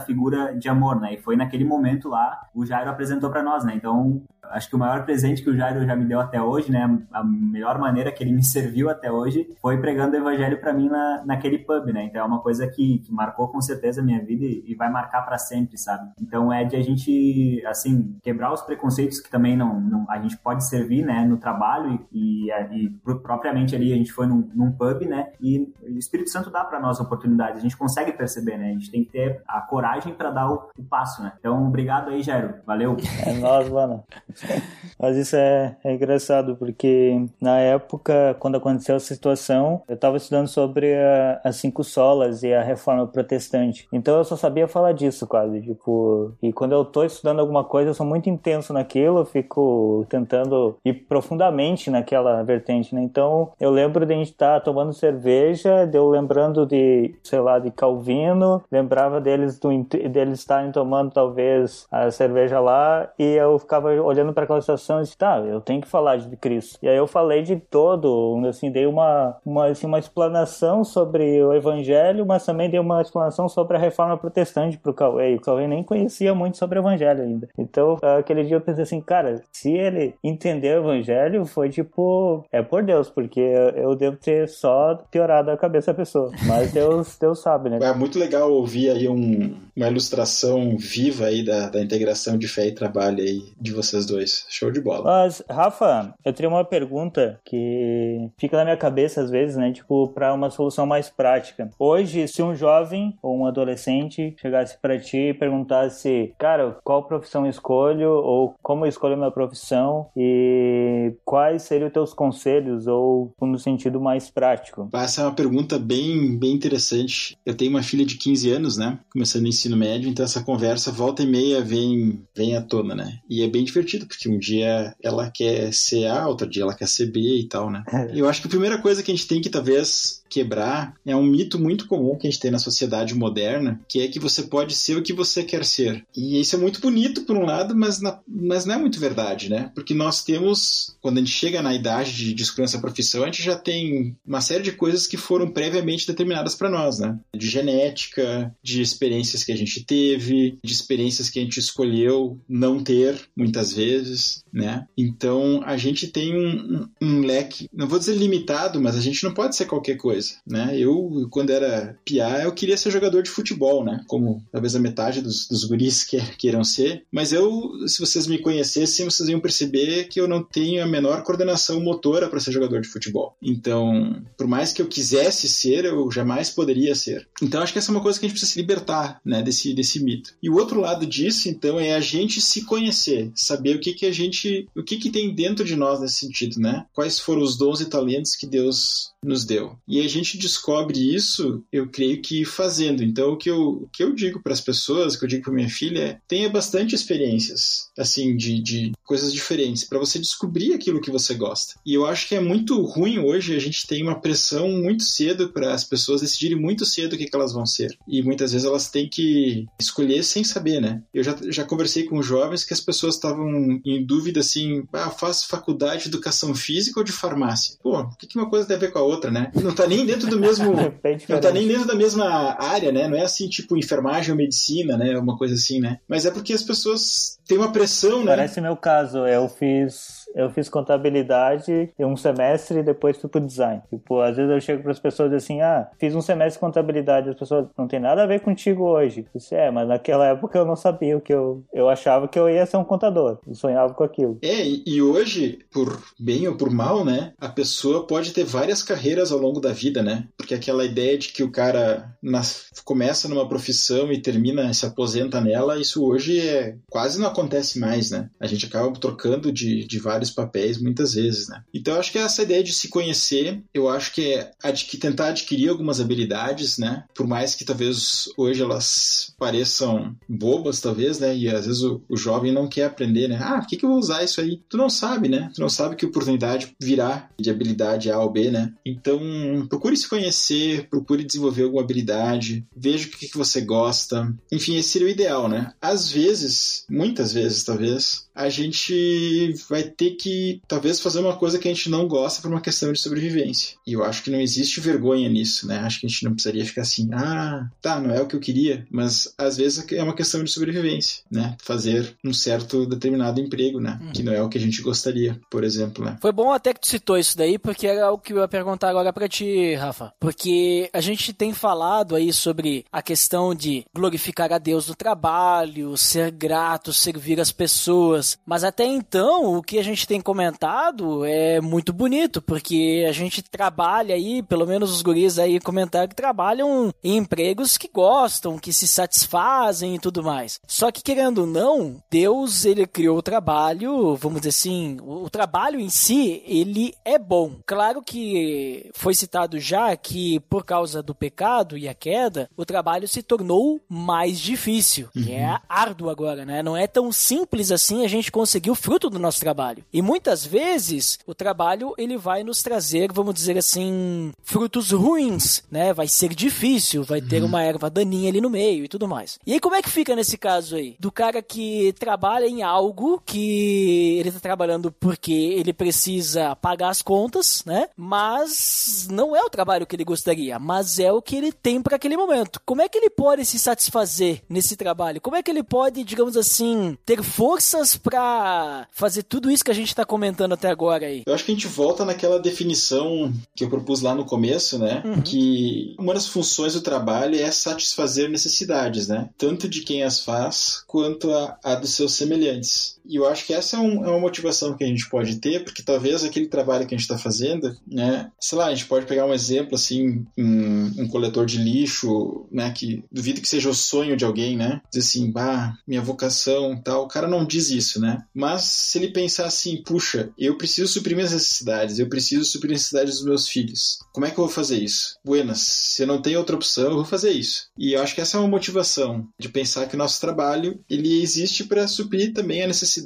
figura de amor, né? E foi naquele momento lá o Jairo apresentou para nós, né? Então acho que o maior presente que o Jairo já me deu até hoje, né? A melhor maneira que ele me [laughs] serviu até hoje foi pregando o evangelho para mim na, naquele pub, né? Então é uma coisa que, que marcou com certeza a minha vida e, e vai marcar para sempre, sabe? Então é de a gente, assim, quebrar os preconceitos que também não, não a gente pode servir, né, no trabalho e, e, e propriamente ali a gente foi num, num, pub, né, e o Espírito Santo dá para nós oportunidades, a gente consegue perceber, né, a gente tem que ter a coragem para dar o, o, passo, né. Então, obrigado aí, Jairo, valeu. [laughs] É nós, mano. [laughs] Mas isso é, é engraçado, porque na época, quando aconteceu essa situação, eu estava estudando sobre a, as cinco solas e a reforma protestante. Então eu só sabia falar disso quase, tipo, e quando eu tô estudando alguma coisa, eu sou muito intenso naquilo, eu fico tentando ir profundamente naquela vertente, né? Então, eu lembro de a gente estar tá tomando cerveja, de eu lembrando de, sei lá, de Calvino, lembrava deles do, deles estarem tomando talvez a cerveja lá, e eu ficava olhando para aquela situação e disse, tá, eu tenho que falar de Cristo. E aí eu falei de todo, assim, dei uma, uma, assim, uma explanação sobre o evangelho, mas também dei uma explanação sobre a reforma protestante pro Cauê, e o Cauê nem conhecia muito sobre o evangelho ainda. Então, aquele dia eu pensei assim, cara, se ele entender o evangelho foi tipo, é por Deus, porque eu devo ter só piorado a cabeça da pessoa. Mas Deus, [laughs] Deus sabe, né? É muito legal ouvir aí um, uma ilustração viva aí da, da integração de fé e trabalho aí de vocês dois. Show de bola. Mas, Rafa, eu teria uma pergunta que fica na minha cabeça às vezes, né? Tipo, para uma solução mais prática. Hoje, se um jovem ou um adolescente chegasse para ti e perguntasse, cara, qual profissão escolho ou como eu escolho minha profissão, e quais seriam os teus conselhos ou no sentido mais prático? Essa é uma pergunta bem, bem interessante. Eu tenho uma filha de 15 anos, né? Começando o ensino médio, então essa conversa volta e meia vem, vem à tona, né? E é bem divertido, porque um dia ela quer ser A, outro dia ela quer ser B e tal, né? [laughs] Eu acho que a primeira coisa que a gente tem que talvez quebrar é um mito muito comum que a gente tem na sociedade moderna, que é que você pode ser o que você quer ser. E isso é muito bonito por um lado, mas, na, mas não é muito verdade, né? Porque nós temos, quando a gente chega na idade de, de escolher essa profissão, a gente já tem uma série de coisas que foram previamente determinadas para nós, né? De genética, de experiências que a gente teve, de experiências que a gente escolheu não ter, muitas vezes, né? Então a gente tem um, um, um leque, não vou dizer limitado, mas a gente não pode ser qualquer coisa, né? Eu, quando era piá, eu queria ser jogador de futebol, né? Como talvez a metade dos, dos guris que, queiram ser, mas eu, se vocês me conhecessem, vocês iam perceber que eu não tenho a menor coordenação motora para ser jogador de futebol. Então, por mais que eu quisesse ser, eu jamais poderia ser. Então, acho que essa é uma coisa que a gente precisa se libertar, né, desse, desse mito. E o outro lado disso, então, é a gente se conhecer, saber o que que a gente, o que que tem dentro de nós nesse sentido, né? Quais foram os dons e talentos que Deus nos deu. E a gente descobre isso, eu creio que fazendo. Então, o que eu, o que eu digo para as pessoas, o que eu digo para minha filha é: tenha bastante experiências, assim, de, de coisas diferentes, para você descobrir aquilo que você gosta. E eu acho que é muito ruim hoje a gente tem uma pressão muito cedo para as pessoas decidirem muito cedo o que, que elas vão ser. E muitas vezes elas têm que escolher sem saber, né? Eu já, já conversei com jovens que as pessoas estavam em dúvida assim: ah, faço faculdade de educação física ou de farmácia? Pô, o que, que uma coisa tem a ver com a outra, né? Não tá nem dentro do mesmo. [laughs] Não tá nem dentro da mesma área, né? Não é assim, tipo, enfermagem ou medicina, né? Uma coisa assim, né? Mas é porque as pessoas têm uma pressão, né? Parece meu caso, eu fiz eu fiz contabilidade um semestre e depois fui pro design. Tipo, às vezes eu chego para as pessoas assim, ah, fiz um semestre de contabilidade, as pessoas não tem nada a ver contigo hoje. Eu disse, é, mas naquela época eu não sabia o que eu eu achava que eu ia ser um contador, eu sonhava com aquilo. É, e hoje, por bem ou por mal, né, a pessoa pode ter várias carreiras ao longo da vida, né? Porque aquela ideia de que o cara nas- começa numa profissão e termina, se aposenta nela, isso hoje é quase não acontece mais, né? A gente acaba trocando de, de vários papéis muitas vezes, né? Então eu acho que essa ideia de se conhecer, eu acho que é adqui- tentar adquirir algumas habilidades, né? Por mais que talvez hoje elas pareçam bobas, talvez, né? E às vezes o, o jovem não quer aprender, né? Ah, por que, que eu vou usar isso aí? Tu não sabe, né? Tu não sabe que oportunidade virá de habilidade A ou B, né? Então, procure se conhecer, procure desenvolver alguma habilidade, veja o que, que você gosta. Enfim, esse seria o ideal, né? Às vezes, muitas vezes talvez, a gente vai ter que, talvez, fazer uma coisa que a gente não gosta por uma questão de sobrevivência. E eu acho que não existe vergonha nisso, né? Acho que a gente não precisaria ficar assim, ah, tá, não é o que eu queria, mas às vezes é uma questão de sobrevivência, né? Fazer um certo determinado emprego, né? Que não é o que a gente gostaria, por exemplo, né? Foi bom até que tu citou isso daí, porque era o que eu ia perguntar agora pra ti, Rafa. Porque a gente tem falado aí sobre a questão de glorificar a Deus no trabalho, ser grato, servir as pessoas. Mas até então, o que a gente tem comentado é muito bonito, porque a gente trabalha aí, pelo menos os guris aí comentaram que trabalham em empregos que gostam, que se satisfazem e tudo mais. Só que querendo ou não, Deus ele criou o trabalho, vamos dizer assim, o, trabalho em si, ele é bom. Claro que foi citado já que por causa do pecado e a queda, o trabalho se tornou mais difícil, que é árduo agora, né? Não é tão simples assim a gente conseguir o fruto do nosso trabalho. E muitas vezes o trabalho ele vai nos trazer, vamos dizer assim, frutos ruins, né? Vai ser difícil, vai ter uma erva daninha ali no meio e tudo mais. E aí como é que fica nesse caso aí? Do cara que trabalha em algo que ele tá trabalhando porque ele precisa pagar as contas, né? Mas não é o trabalho que ele gostaria, mas é o que ele tem para aquele momento. Como é que ele pode se satisfazer nesse trabalho? Como é que ele pode, digamos assim, ter forças para fazer tudo isso que a gente tá comentando até agora aí? Eu acho que a gente volta naquela definição que eu propus lá no começo, né? Que uma das funções do trabalho é satisfazer necessidades, né? Tanto de quem as faz quanto a, a dos seus semelhantes. E eu acho que essa é, um- é uma motivação que a gente pode ter, porque talvez aquele trabalho que a gente está fazendo, né? Sei lá, a gente pode pegar um exemplo assim, um, um coletor de lixo, né? Que duvido que seja o sonho de alguém, né? Dizer assim, bah, minha vocação tal. O cara não diz isso, né? Mas se ele pensar assim, puxa, eu preciso suprir minhas necessidades, eu preciso suprir as necessidades dos meus filhos. Como é que eu vou fazer isso? Buenas, se eu não tenho outra opção, eu vou fazer isso. E eu acho que essa é uma motivação de pensar que o nosso trabalho ele existe para suprir também a necessidade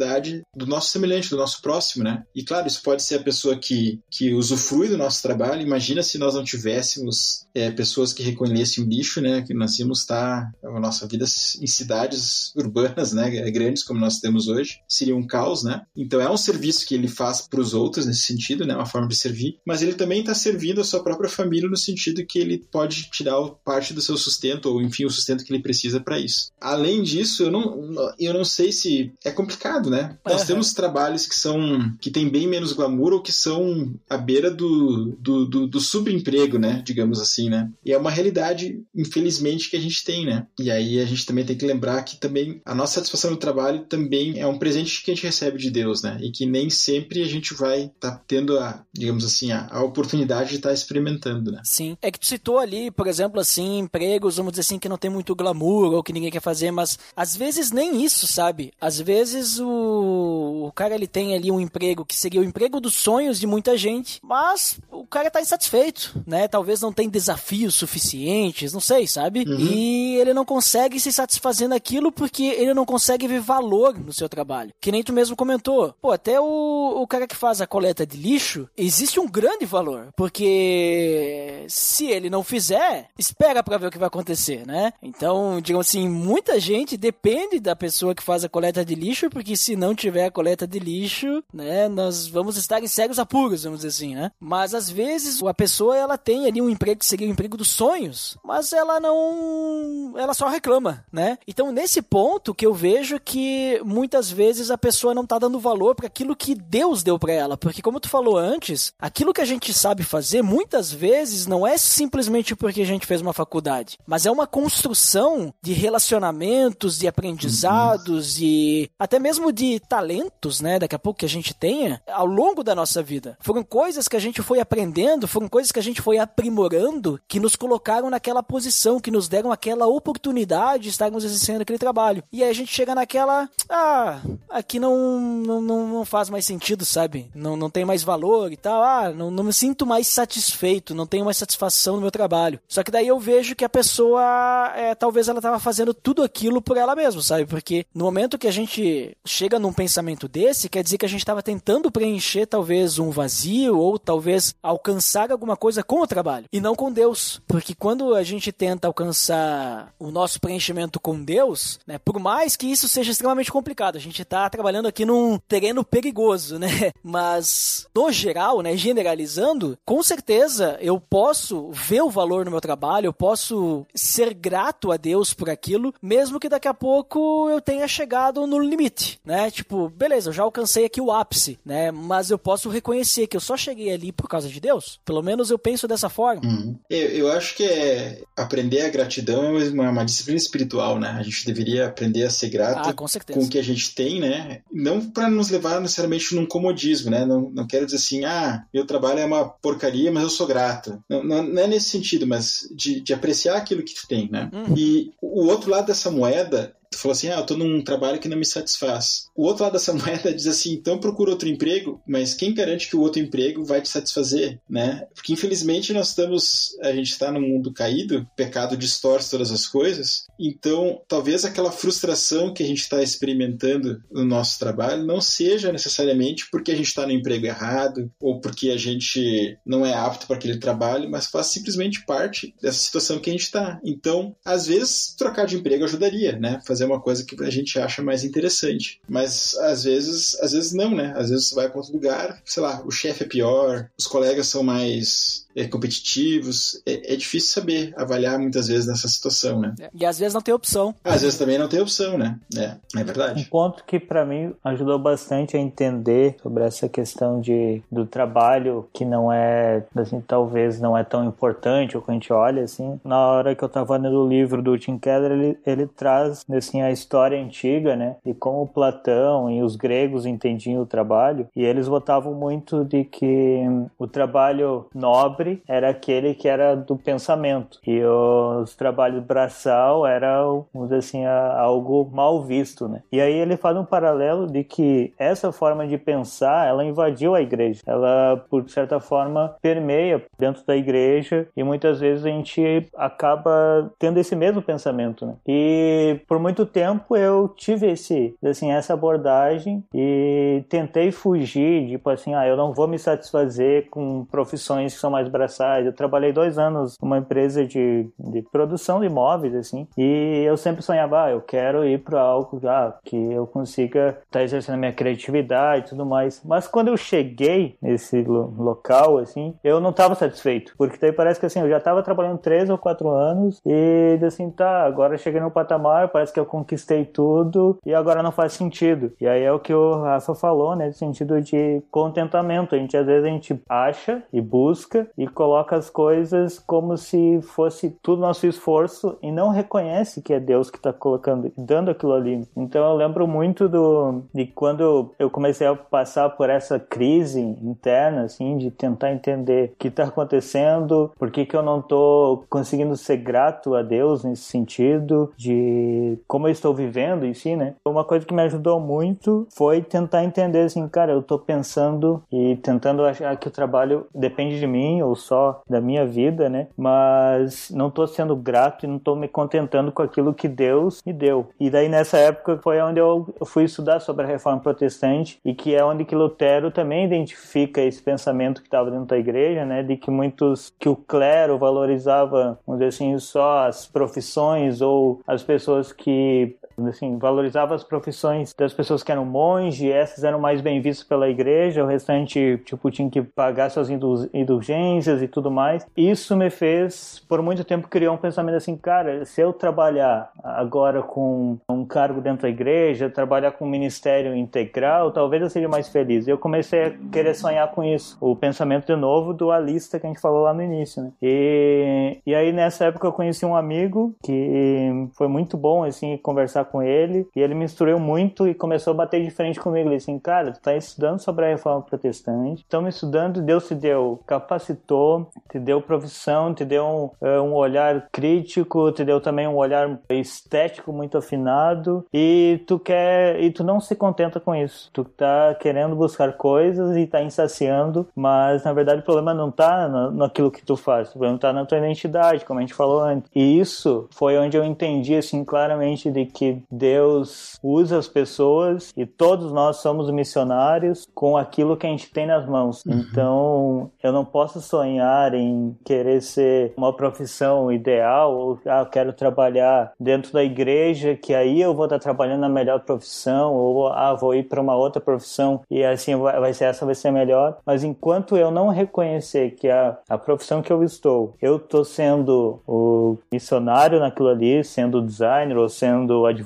do nosso semelhante, do nosso próximo, né? E claro, isso pode ser a pessoa que, que usufrui do nosso trabalho. Imagina se nós não tivéssemos é, pessoas que recolhessem o lixo, né? Que nós íamos estar a nossa vida em cidades urbanas, né? Grandes como nós temos hoje. Seria um caos, né? Então é um serviço que ele faz para os outros nesse sentido, né? Uma forma de servir. Mas ele também está servindo a sua própria família no sentido que ele pode tirar parte do seu sustento ou enfim o sustento que ele precisa para isso. Além disso, eu não, eu não sei se é complicado, né? Nós Aham. temos trabalhos que são que tem bem menos glamour ou que são à beira do, do, do, do subemprego, né? Digamos assim, né? E é uma realidade, infelizmente, que a gente tem, né? E aí a gente também tem que lembrar que também a nossa satisfação no trabalho também é um presente que a gente recebe de Deus, né? E que nem sempre a gente vai estar tendo a, digamos assim, a, a oportunidade de estar experimentando, né? Sim. É que tu citou ali, por exemplo, assim, empregos, vamos dizer assim, que não tem muito glamour ou que ninguém quer fazer, mas às vezes nem isso, sabe? Às vezes o, o cara ele tem ali um emprego que seria o emprego dos sonhos de muita gente, mas o cara tá insatisfeito, né? Talvez não tem desafios suficientes, não sei, sabe? E ele não consegue se satisfazer naquilo porque ele não consegue ver valor no seu trabalho. Que nem tu mesmo comentou. Pô, até o, o cara que faz a coleta de lixo, existe um grande valor, porque se ele não fizer, espera pra ver o que vai acontecer, né? Então, digamos assim, muita gente depende da pessoa que faz a coleta de lixo porque que se não tiver a coleta de lixo, né, nós vamos estar em sérios apuros, vamos dizer assim, né? Mas às vezes a pessoa ela tem ali um emprego que o emprego dos sonhos, mas ela não, ela só reclama, né? Então nesse ponto que eu vejo que muitas vezes a pessoa não tá dando valor para aquilo que Deus deu para ela, porque como tu falou antes, aquilo que a gente sabe fazer muitas vezes não é simplesmente porque a gente fez uma faculdade, mas é uma construção de relacionamentos, de aprendizados uhum. e até mesmo de talentos, né? Daqui a pouco que a gente tenha ao longo da nossa vida. Foram coisas que a gente foi aprendendo, foram coisas que a gente foi aprimorando que nos colocaram naquela posição, que nos deram aquela oportunidade de estarmos exercendo aquele trabalho. E aí a gente chega naquela, ah, aqui não não, não, faz mais sentido, sabe? Não, não tem mais valor e tal. Ah, não, não me sinto mais satisfeito, não tenho mais satisfação no meu trabalho. Só que daí eu vejo que a pessoa, é, talvez ela tava fazendo tudo aquilo por ela mesma, sabe? Porque no momento que a gente chega num pensamento desse, quer dizer que a gente estava tentando preencher talvez um vazio ou talvez alcançar alguma coisa com o trabalho e não com Deus. Porque quando a gente tenta alcançar o nosso preenchimento com Deus, né, por mais que isso seja extremamente complicado, a gente está trabalhando aqui num terreno perigoso, né? [laughs] Mas no geral, né, generalizando, com certeza eu posso ver o valor no meu trabalho, eu posso ser grato a Deus por aquilo, mesmo que daqui a pouco eu tenha chegado no limite, né? Tipo, beleza, eu já alcancei aqui o ápice, né? Mas eu posso reconhecer que eu só cheguei ali por causa de Deus. Pelo menos eu penso dessa forma. Uhum. Eu, eu, acho que é aprender a gratidão é uma, uma, disciplina espiritual, né? A gente deveria aprender a ser grato ah, com, com, o que a gente tem, né? Não para nos levar necessariamente num comodismo, né? Não, não quero dizer assim, ah, meu trabalho é uma porcaria, mas eu sou grato. Não, não, não é nesse sentido, mas de, de, apreciar aquilo que tu tem, né? Uhum. E o outro lado dessa moeda tu falou assim, ah, eu tô num trabalho que não me satisfaz. O outro lado dessa [laughs] moeda diz assim, então procura outro emprego, mas quem garante que o outro emprego vai te satisfazer, né? Porque infelizmente nós estamos, a gente está num mundo caído, o pecado distorce todas as coisas, então talvez aquela frustração que a gente está experimentando no nosso trabalho não seja necessariamente porque a gente está no emprego errado ou porque a gente não é apto para aquele trabalho, mas faz simplesmente parte dessa situação que a gente está. Então, às vezes, trocar de emprego ajudaria, né? Fazer fazer uma coisa que a gente acha mais interessante. Mas às vezes, às vezes não, né? Às vezes você vai para outro lugar, sei lá, o chefe é pior, os colegas são mais é, competitivos. É, é, difícil saber avaliar muitas vezes nessa situação, né? É, e às vezes não tem opção. Às vezes também não tem opção, né? É, é verdade. Um ponto que para mim ajudou bastante a entender sobre essa questão de, do trabalho que não é, assim, talvez não é tão importante, ou que a gente olha, assim, na hora que eu tava lendo o livro do Tim Keller, ele, ele traz, assim, a história antiga, né? E como Platão e os gregos entendiam o trabalho, e eles votavam muito de que o trabalho nobre era aquele que era do pensamento e os trabalhos braçal era, vamos dizer assim, algo mal visto, né? E aí ele faz um paralelo de que essa forma de pensar, ela invadiu a igreja. Ela, por certa forma, permeia dentro da igreja e muitas vezes a gente acaba tendo esse mesmo pensamento, né? E por muito tempo eu tive esse, assim, essa abordagem e tentei fugir, tipo assim, ah, eu não vou me satisfazer com profissões que são mais braçais. Eu trabalhei dois anos numa empresa de, de produção de imóveis, assim, e eu sempre sonhava, ah, eu quero ir para algo já que eu consiga estar tá exercendo minha criatividade e tudo mais. Mas quando eu cheguei nesse lo local, assim, eu não estava satisfeito, porque daí parece que assim, eu já estava trabalhando três ou quatro anos e assim, tá, agora cheguei no patamar, parece que eu conquistei tudo e agora não faz sentido. E aí é o que o Rafa falou, né, no sentido de contentamento. A gente às vezes a gente acha e busca e coloca as coisas como se fosse tudo nosso esforço e não reconhece que é Deus que está colocando, dando aquilo ali. Então eu lembro muito do de quando eu comecei a passar por essa crise interna, assim, de tentar entender o que está acontecendo, por que, que eu não estou conseguindo ser grato a Deus nesse sentido, de como eu estou vivendo em si, né? Uma coisa que me ajudou muito foi tentar entender, assim, cara, eu estou pensando e tentando achar que o trabalho depende de mim, ou só da minha vida, né? Mas não estou sendo grato e não estou me contentando com aquilo que Deus me deu. E daí nessa época foi onde eu fui estudar sobre a reforma protestante e que é onde que Lutero também identifica esse pensamento que estava dentro da igreja, né? De que muitos que o clero valorizava, vamos dizer assim, só as profissões ou as pessoas que any assim, valorizava as profissões das pessoas que eram monge, essas eram mais bem vistas pela igreja, o restante, tipo, tinha que pagar suas indulgências e tudo mais. Isso me fez, por muito tempo, criar um pensamento assim, cara, se eu trabalhar agora com um cargo dentro da igreja, trabalhar com um ministério integral, talvez eu seja mais feliz. Eu comecei a querer sonhar com isso. O pensamento de novo do alista que a gente falou lá no início, né? E, e aí nessa época eu conheci um amigo que foi muito bom, assim, conversar com ele, e ele me instruiu muito e começou a bater de frente comigo. Ele disse assim, cara, tu tá estudando sobre a reforma protestante, estamos estudando, Deus te deu, capacitou, te deu profissão, te deu um, eh, um olhar crítico, te deu também um olhar estético muito afinado, e tu quer, e tu não se contenta com isso. Tu tá querendo buscar coisas e tá insaciando, mas na verdade o problema não tá naquilo que tu faz, o problema tá na tua identidade, como a gente falou antes. E isso foi onde eu entendi assim claramente de que Deus usa as pessoas e todos nós somos missionários com aquilo que a gente tem nas mãos. Uhum. Então, eu não posso sonhar em querer ser uma profissão ideal ou ah, eu quero trabalhar dentro da igreja, que aí eu vou estar trabalhando na melhor profissão ou ah, vou ir para uma outra profissão e assim vai ser essa vai ser melhor. Mas enquanto eu não reconhecer que a, a profissão que eu estou, eu estou sendo o missionário naquilo ali, sendo designer ou sendo advogado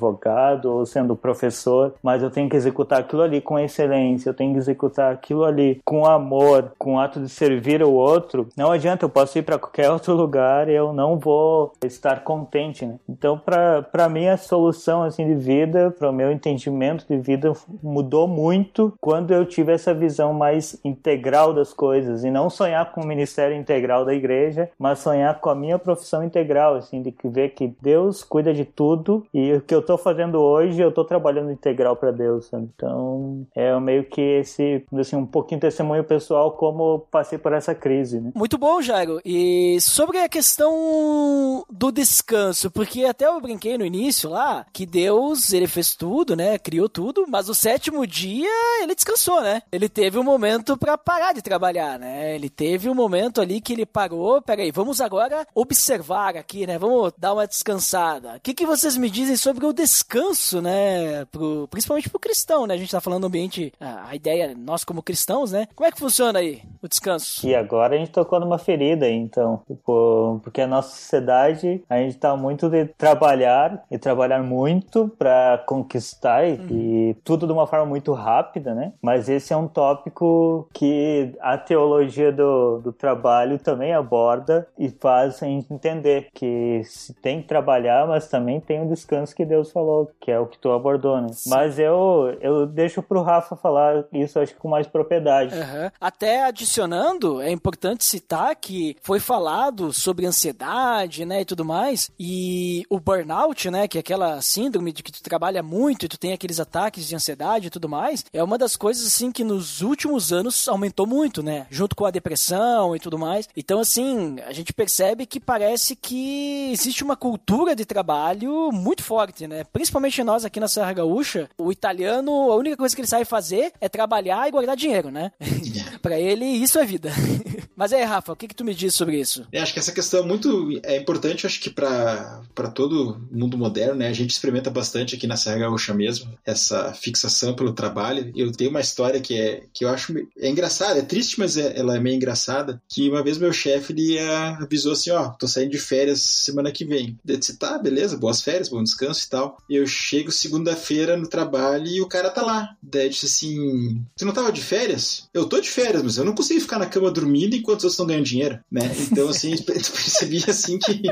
ou sendo professor, mas eu tenho que executar aquilo ali com excelência, eu tenho que executar aquilo ali com amor, com o ato de servir o outro. Não adianta, eu posso ir para qualquer [laughs] outro lugar e eu não vou estar contente, né? Então, para mim, a solução assim de vida, para o meu entendimento de vida mudou muito quando eu tive essa visão mais integral das coisas e não sonhar com o ministério integral da igreja, mas sonhar com a minha profissão integral, assim, de ver que Deus cuida de tudo e o que eu estou fazendo hoje, eu estou trabalhando integral para Deus. Sabe? Então, é meio que esse, assim, um pouquinho testemunho pessoal como passei por essa crise, né? Muito bom, Jairo. E sobre a questão do descanso, porque até eu brinquei no início lá que Deus, ele fez tudo, né? Criou tudo, mas o sétimo dia ele descansou, né? Ele teve um momento para parar de trabalhar, né? Ele teve um momento ali que ele parou, peraí, vamos agora observar aqui, né? Vamos dar uma descansada. O que, que vocês me dizem sobre o descanso, né? Pro, principalmente pro cristão, né? A gente tá falando do ambiente, a, ideia, nós como cristãos, né? Como é que funciona aí o descanso? E agora a gente tocou numa ferida, então, tipo, porque a nossa sociedade, a gente tá muito de trabalhar e trabalhar muito para conquistar uhum. e tudo de uma forma muito rápida, né? Mas esse é um tópico que a teologia do, do trabalho também aborda e faz a gente entender que se tem que trabalhar, mas também tem o descanso que Deus falou, que é o que tu abordou, né? Sim. Mas eu, eu deixo pro Rafa falar isso, acho que com mais propriedade. Uhum. Até adicionando, é importante citar que foi falado sobre ansiedade, né, e tudo mais, e o burnout, né, que é aquela síndrome de que tu trabalha muito e tu tem aqueles ataques de ansiedade e tudo mais, é uma das coisas, assim, que nos últimos anos aumentou muito, né, junto com a depressão e tudo mais. Então, assim, a gente percebe que parece que existe uma cultura de trabalho muito forte, né, principalmente nós aqui na Serra Gaúcha, o italiano, a única coisa que ele sabe fazer é trabalhar e guardar dinheiro, né? [laughs] para ele, isso é vida. [laughs] Mas aí, Rafa, o que, que tu me diz sobre isso? Eu acho que essa questão é muito é importante, acho que para todo mundo moderno, né? A gente experimenta bastante aqui na Serra Gaúcha mesmo, essa fixação pelo trabalho. Eu tenho uma história que é que eu acho é engraçada, é triste, mas é, ela é meio engraçada, que uma vez meu chefe ele avisou assim, ó, tô saindo de férias semana que vem. Eu disse, tá, beleza, boas férias, bom descanso e tal. E eu chego segunda-feira no trabalho e o cara tá lá. Daí eu disse assim, você não tava de férias? Eu tô de férias, mas eu não consigo ficar na cama dormindo enquanto os outros estão ganhando dinheiro, né? Então, assim, eu [laughs] percebi, assim, que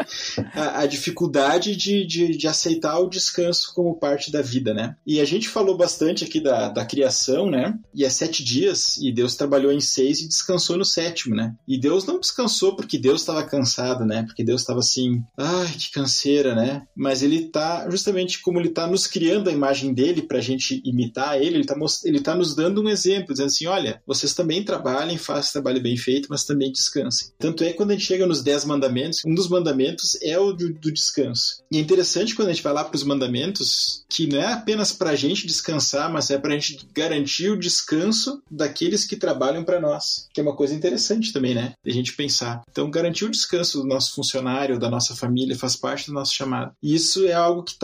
a, a dificuldade de, de, de, aceitar o descanso como parte da vida, né? E a gente falou bastante aqui da, da criação, né? E é sete dias, e Deus trabalhou em seis e descansou no sétimo, né? E Deus não descansou porque Deus estava cansado, né? Porque Deus estava assim, ai, que canseira, né? Mas ele tá, justamente como ele tá nos criando a imagem dele pra gente imitar ele, ele tá, ele tá nos dando um exemplo, dizendo assim, olha, vocês também trabalhem, façam trabalho bem feito, mas também descansem. Tanto é que quando a gente chega nos 10 mandamentos, um dos mandamentos é o do, do descanso. E é interessante quando a gente vai lá para os mandamentos, que não é apenas para a gente descansar, mas é para a gente garantir o descanso daqueles que trabalham para nós, que é uma coisa interessante também, né? A gente pensar. Então, garantir o descanso do nosso funcionário, da nossa família, faz parte do nosso chamado. E isso é algo que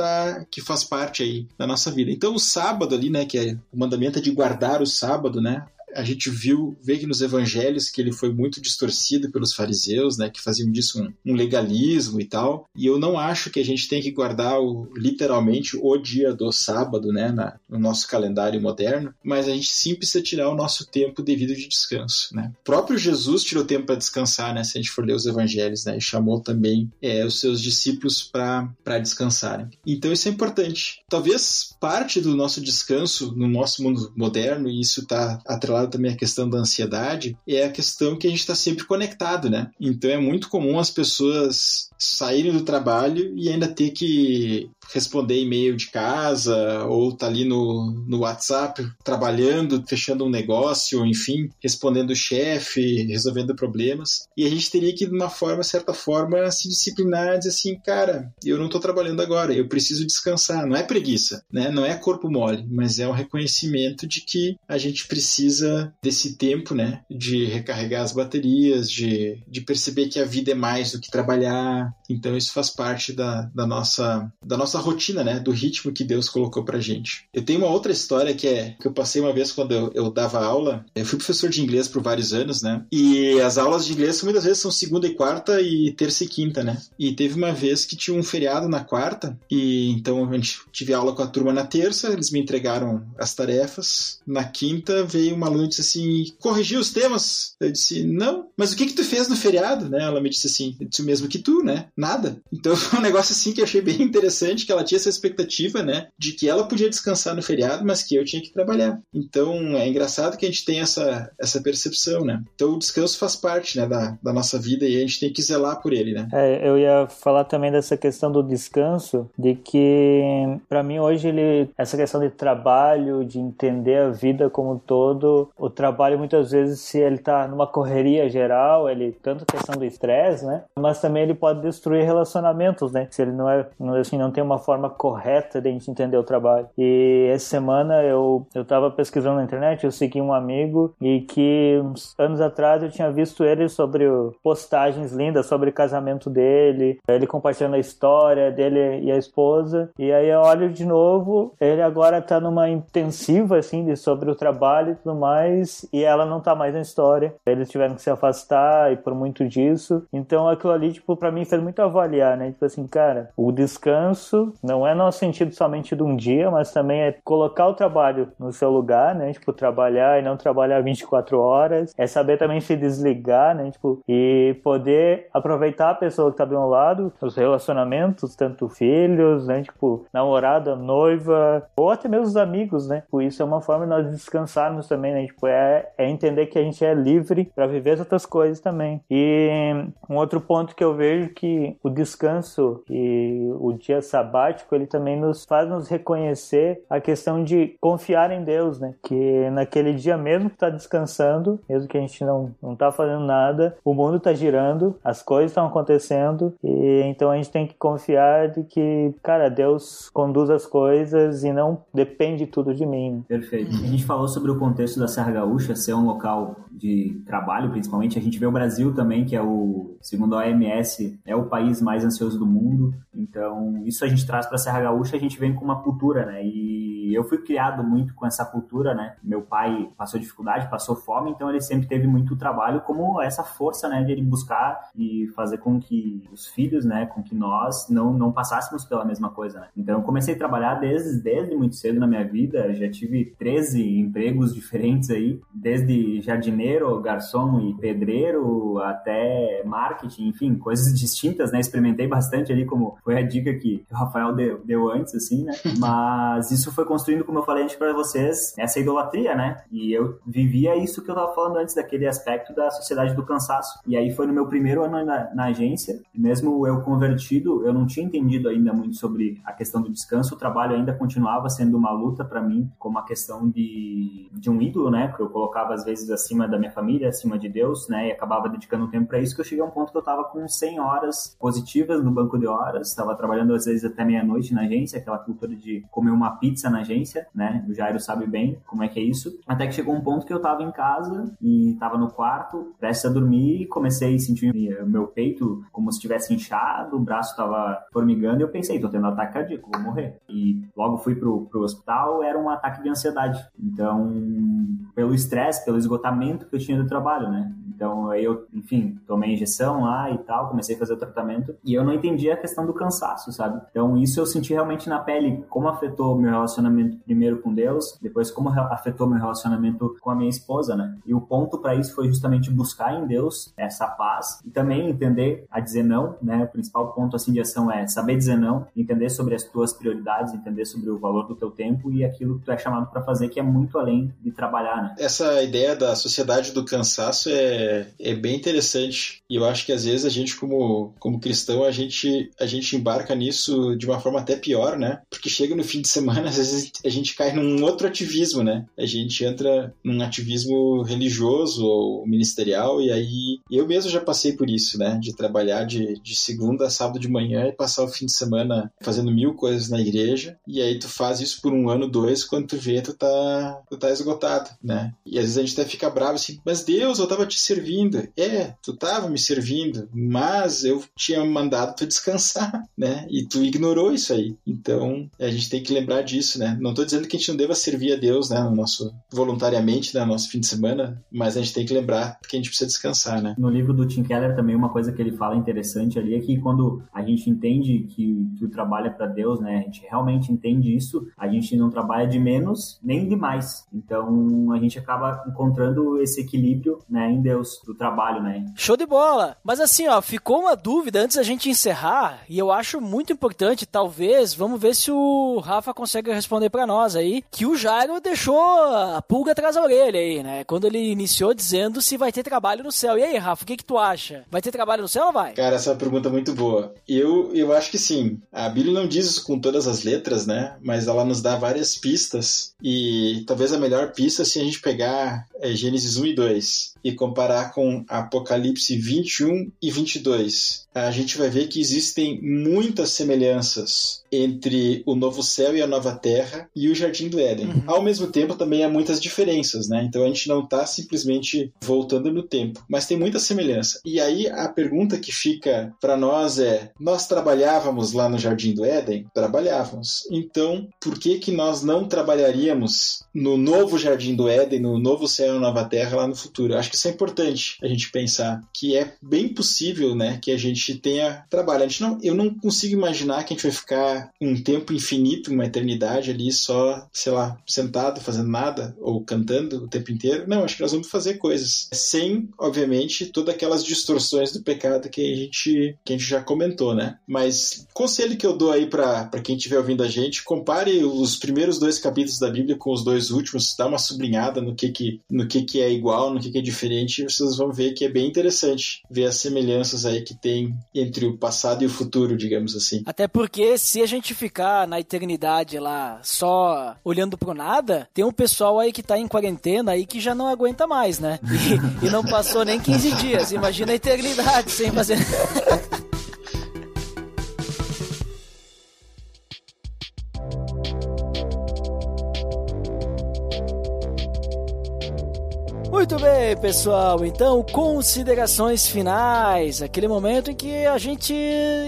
que faz parte aí da nossa vida. Então, o sábado ali, né, que é o mandamento é de guardar o sábado, né? A gente viu, vê que nos evangelhos que ele foi muito distorcido pelos fariseus, né, que faziam disso um, um legalismo e tal. E eu não acho que a gente tem que guardar o, literalmente o dia do sábado, né, na, no nosso calendário moderno, mas a gente sim precisa tirar o nosso tempo devido de descanso, né. O próprio Jesus tirou tempo para descansar, né, se a gente for ler os evangelhos, né, e chamou também é, os seus discípulos para descansarem. Então isso é importante. Talvez parte do nosso descanso no nosso mundo moderno, e isso está atrelado também a questão da ansiedade, é a questão que a gente está sempre conectado, né? Então é muito comum as pessoas saírem do trabalho e ainda ter que responder e-mail de casa ou tá ali no, no WhatsApp trabalhando, fechando um negócio, enfim, respondendo o chefe, resolvendo problemas. E a gente teria que, de uma forma, certa forma, se disciplinar e dizer assim, cara, eu não tô trabalhando agora, eu preciso descansar. Não é preguiça, né? Não é corpo mole, mas é um reconhecimento de que a gente precisa desse tempo, né? De recarregar as baterias, de, de perceber que a vida é mais do que trabalhar. Então isso faz parte da, da nossa da nossa rotina, né? Do ritmo que Deus colocou pra gente. Eu tenho uma outra história que é que eu passei uma vez quando eu, eu dava aula. Eu fui professor de inglês por vários anos, né? E as aulas de inglês muitas vezes são segunda e quarta e terça e quinta, né? E teve uma vez que tinha um feriado na quarta e então a gente tive aula com a turma na terça, eles me entregaram as tarefas. Na quinta veio uma aluna e disse assim: corrigiu os temas? Eu disse: não. Mas o que que tu fez no feriado, né? Ela me disse assim: disse o mesmo que tu, né? Nada. Então [laughs] foi um negócio assim que eu achei bem interessante que ela tinha essa expectativa, né, de que ela podia descansar no feriado, mas que eu tinha que trabalhar. Então é engraçado que a gente tem essa, essa percepção, né? Então o descanso faz parte, né, da, da nossa vida e a gente tem que zelar por ele, né? É, eu ia falar também dessa questão do descanso, de que para mim hoje ele essa questão de trabalho, de entender a vida como um todo, o trabalho muitas vezes se ele tá numa correria geral, ele tanto questão do estresse, né, mas também ele pode destruir relacionamentos, né? Se ele não é assim não tem uma forma correta de a gente entender o trabalho. E essa semana eu, eu tava pesquisando na internet, eu segui um amigo e que uns anos atrás eu tinha visto ele sobre postagens lindas sobre o casamento dele, ele compartilhando a história dele e a esposa. E aí eu olho de novo, ele agora tá numa intensiva assim de sobre o trabalho e tudo mais, e ela não tá mais na história. Eles tiveram que se afastar e por muito disso. Então aquilo ali, tipo, para mim fez muito avaliar, né? Tipo assim, cara, o descanso não é no sentido somente de um dia, mas também é colocar o trabalho no seu lugar, né? Tipo, trabalhar e não trabalhar 24 horas. É saber também se desligar, né? Tipo, e poder aproveitar a pessoa que tá do meu lado, os relacionamentos, tanto filhos, né? Tipo, namorada, noiva, ou até mesmo os amigos, né? Tipo, isso é uma forma de nós descansarmos também, né? Tipo, é, é entender que a gente é livre para viver as outras coisas também. E um outro ponto que eu vejo que o descanso e o dia sabático ele também nos faz nos reconhecer a questão de confiar em Deus, né? Que naquele dia mesmo que está descansando, mesmo que a gente não não tá fazendo nada, o mundo está girando, as coisas estão acontecendo e então a gente tem que confiar de que, cara, Deus conduz as coisas e não depende tudo de mim. Perfeito. A gente falou sobre o contexto da Serra Gaúcha ser um local de trabalho, principalmente. A gente vê o Brasil também, que é o, segundo a OMS, é o país mais ansioso do mundo. Então, isso a gente traz para a Serra Gaúcha, a gente vem com uma cultura, né? E eu fui criado muito com essa cultura, né? Meu pai passou dificuldade, passou fome, então ele sempre teve muito trabalho como essa força, né, de ele buscar e fazer com que os filhos, né, com que nós não, não passássemos pela mesma coisa, né? Então eu comecei a trabalhar desde, desde muito cedo na minha vida, já tive 13 empregos diferentes aí, desde jardineiro, garçom e pedreiro até marketing, enfim, coisas distintas, né? Experimentei bastante ali como foi a dica que o Rafael deu, deu antes, assim, né? [laughs] Mas isso foi construindo, como eu falei antes para vocês, essa idolatria, né? E eu vivia isso que eu tava falando antes, daquele aspecto da sociedade do cansaço. E aí foi no meu primeiro ano na, na agência, mesmo eu convertido, eu não tinha entendido ainda muito sobre a questão do descanso, o trabalho ainda continuava sendo uma luta para mim, como a questão de, de um ídolo, né? Que eu colocava às vezes acima da minha família, acima de Deus, né? E acabava dedicando tempo para isso, que eu cheguei a um ponto que eu tava com 100 horas positivas no banco de horas, estava trabalhando às vezes até meia-noite na agência, aquela cultura de comer uma pizza na agência, né? O Jairo sabe bem como é que é isso. Até que chegou um ponto que eu tava em casa e tava no quarto, prestes a dormir, e comecei a sentir meu peito como se estivesse inchado, o braço tava formigando e eu pensei, tô tendo um ataque cardíaco, vou morrer. E logo fui pro, pro hospital, era um ataque de ansiedade. Então, pelo estresse, pelo esgotamento que eu tinha do trabalho, né? Então, aí eu, enfim, tomei injeção lá e tal, comecei a fazer o tratamento e eu não entendi a questão do cansaço, sabe? Então, isso eu senti realmente na pele como afetou meu relacionamento primeiro com Deus, depois como afetou meu relacionamento com a minha esposa, né? E o ponto para isso foi justamente buscar em Deus essa paz e também entender a dizer não, né? O principal ponto assim de ação é saber dizer não, entender sobre as tuas prioridades, entender sobre o valor do teu tempo e aquilo que tu é chamado para fazer que é muito além de trabalhar, né? Essa ideia da sociedade do cansaço é é, bem interessante. E eu acho que às vezes a gente, como, como cristão, a gente, a gente embarca nisso de uma forma até pior, né? Porque chega no fim de semana, [laughs] às vezes a gente cai num outro ativismo, né? A gente entra num ativismo religioso ou ministerial, e aí eu mesmo já passei por isso, né? De trabalhar de, de segunda a sábado de manhã e passar o fim de semana fazendo mil coisas na igreja, e aí tu faz isso por um ano, dois, quando tu vê, tu tá, tu tá esgotado, né? E às vezes a gente até fica bravo assim, mas Deus, eu tava te servindo. É, tu estava me servindo, mas eu tinha mandado tu descansar, né? E tu ignorou isso aí. Então, a gente tem que lembrar disso, né? Não estou dizendo que a gente não deva servir a Deus, né, no nosso voluntariamente, né, no nosso fim de semana, mas a gente tem que lembrar que a gente precisa descansar, né? No livro do Tim Keller também uma coisa que ele fala interessante ali é que quando a gente entende que, que o trabalho é para Deus, né? A gente realmente entende isso, a gente não trabalha de menos nem de mais. Então, a gente acaba encontrando esse equilíbrio, né, em Deus do trabalho, né? Show de bola! Mas assim, ó, ficou uma dúvida antes da gente encerrar, e eu acho muito importante, talvez, vamos ver se o Rafa consegue responder para nós aí, que o Jairo deixou a pulga atrás da orelha aí, né? Quando ele iniciou dizendo se vai ter trabalho no céu. E aí, Rafa, o que que tu acha? Vai ter trabalho no céu ou vai? Cara, essa é uma pergunta muito boa. Eu, eu acho que sim. A Bíblia não diz isso com todas as letras, né? Mas ela nos dá várias pistas, e talvez a melhor pista se a gente pegar é, Gênesis 1 e 2 e comparar com Apocalipse 21 e 22, a gente vai ver que existem muitas semelhanças entre o novo céu e a nova terra e o jardim do Éden. Uhum. Ao mesmo tempo, também há muitas diferenças, né? Então a gente não está simplesmente voltando no tempo, mas tem muita semelhança. E aí a pergunta que fica para nós é: nós trabalhávamos lá no jardim do Éden? Trabalhávamos. Então, por que que nós não trabalharíamos no novo jardim do Éden, no novo céu e nova terra lá no futuro? Acho que isso é importante a gente pensar que é bem possível, né, que a gente tenha trabalho. A gente não, eu não consigo imaginar que a gente vai ficar um tempo infinito, uma eternidade ali só, sei lá, sentado fazendo nada ou cantando o tempo inteiro. Não, acho que nós vamos fazer coisas sem, obviamente, todas aquelas distorções do pecado que a gente que a gente já comentou, né? Mas conselho que eu dou aí para quem estiver ouvindo a gente, compare os primeiros dois capítulos da Bíblia com os dois últimos, dá uma sublinhada no que que no que que é igual, no que que é diferente, vocês vão ver que é bem interessante ver as semelhanças aí que tem entre o passado e o futuro, digamos assim. Até porque se a gente ficar na eternidade lá só olhando pro nada, tem um pessoal aí que tá em quarentena aí que já não aguenta mais, né? E, e não passou nem 15 dias. Imagina a eternidade sem fazer. [laughs] Muito bem, pessoal. Então, considerações finais. Aquele momento em que a gente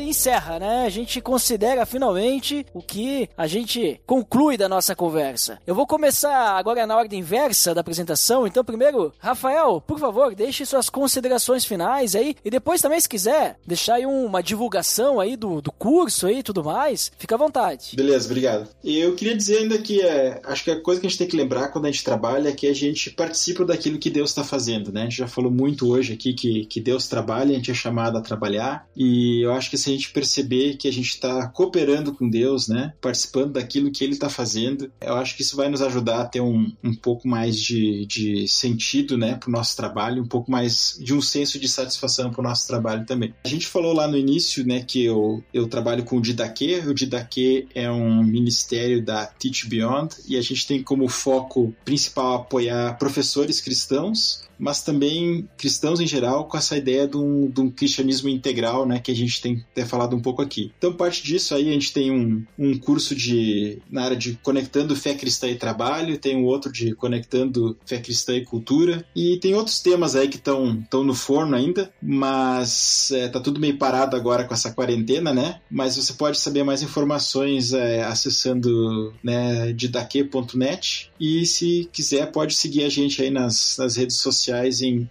encerra, né? A gente considera finalmente o que a gente conclui da nossa conversa. Eu vou começar agora na ordem inversa da apresentação. Então, primeiro, Rafael, por favor, deixe suas considerações finais aí. E depois também, se quiser, deixar aí uma divulgação aí do, do curso aí e tudo mais, fica à vontade. Beleza, obrigado. Eu queria dizer ainda que é, acho que a coisa que a gente tem que lembrar quando a gente trabalha é que a gente participa daquilo que Deus está fazendo, né? A gente já falou muito hoje aqui que, que Deus trabalha, a gente é chamado a trabalhar, e eu acho que se a gente perceber que a gente está cooperando com Deus, né? Participando daquilo que Ele está fazendo, eu acho que isso vai nos ajudar a ter um, um pouco mais de, de sentido, né? Para o nosso trabalho, um pouco mais de um senso de satisfação para o nosso trabalho também. A gente falou lá no início, né, que eu, eu trabalho com o Didaquê. O Didaquê é um ministério da Teach Beyond e a gente tem como foco principal apoiar professores cristãos cristãos mas também cristãos em geral, com essa ideia de um, de um cristianismo integral, né, que a gente tem até falado um pouco aqui. Então, parte disso aí, a gente tem um, um curso de na área de conectando fé cristã e trabalho, tem um outro de conectando fé cristã e cultura, e tem outros temas aí que estão no forno ainda, mas é, tá tudo meio parado agora com essa quarentena, né? Mas você pode saber mais informações é, acessando né, didaque.net e se quiser pode seguir a gente aí nas, nas redes sociais sociais em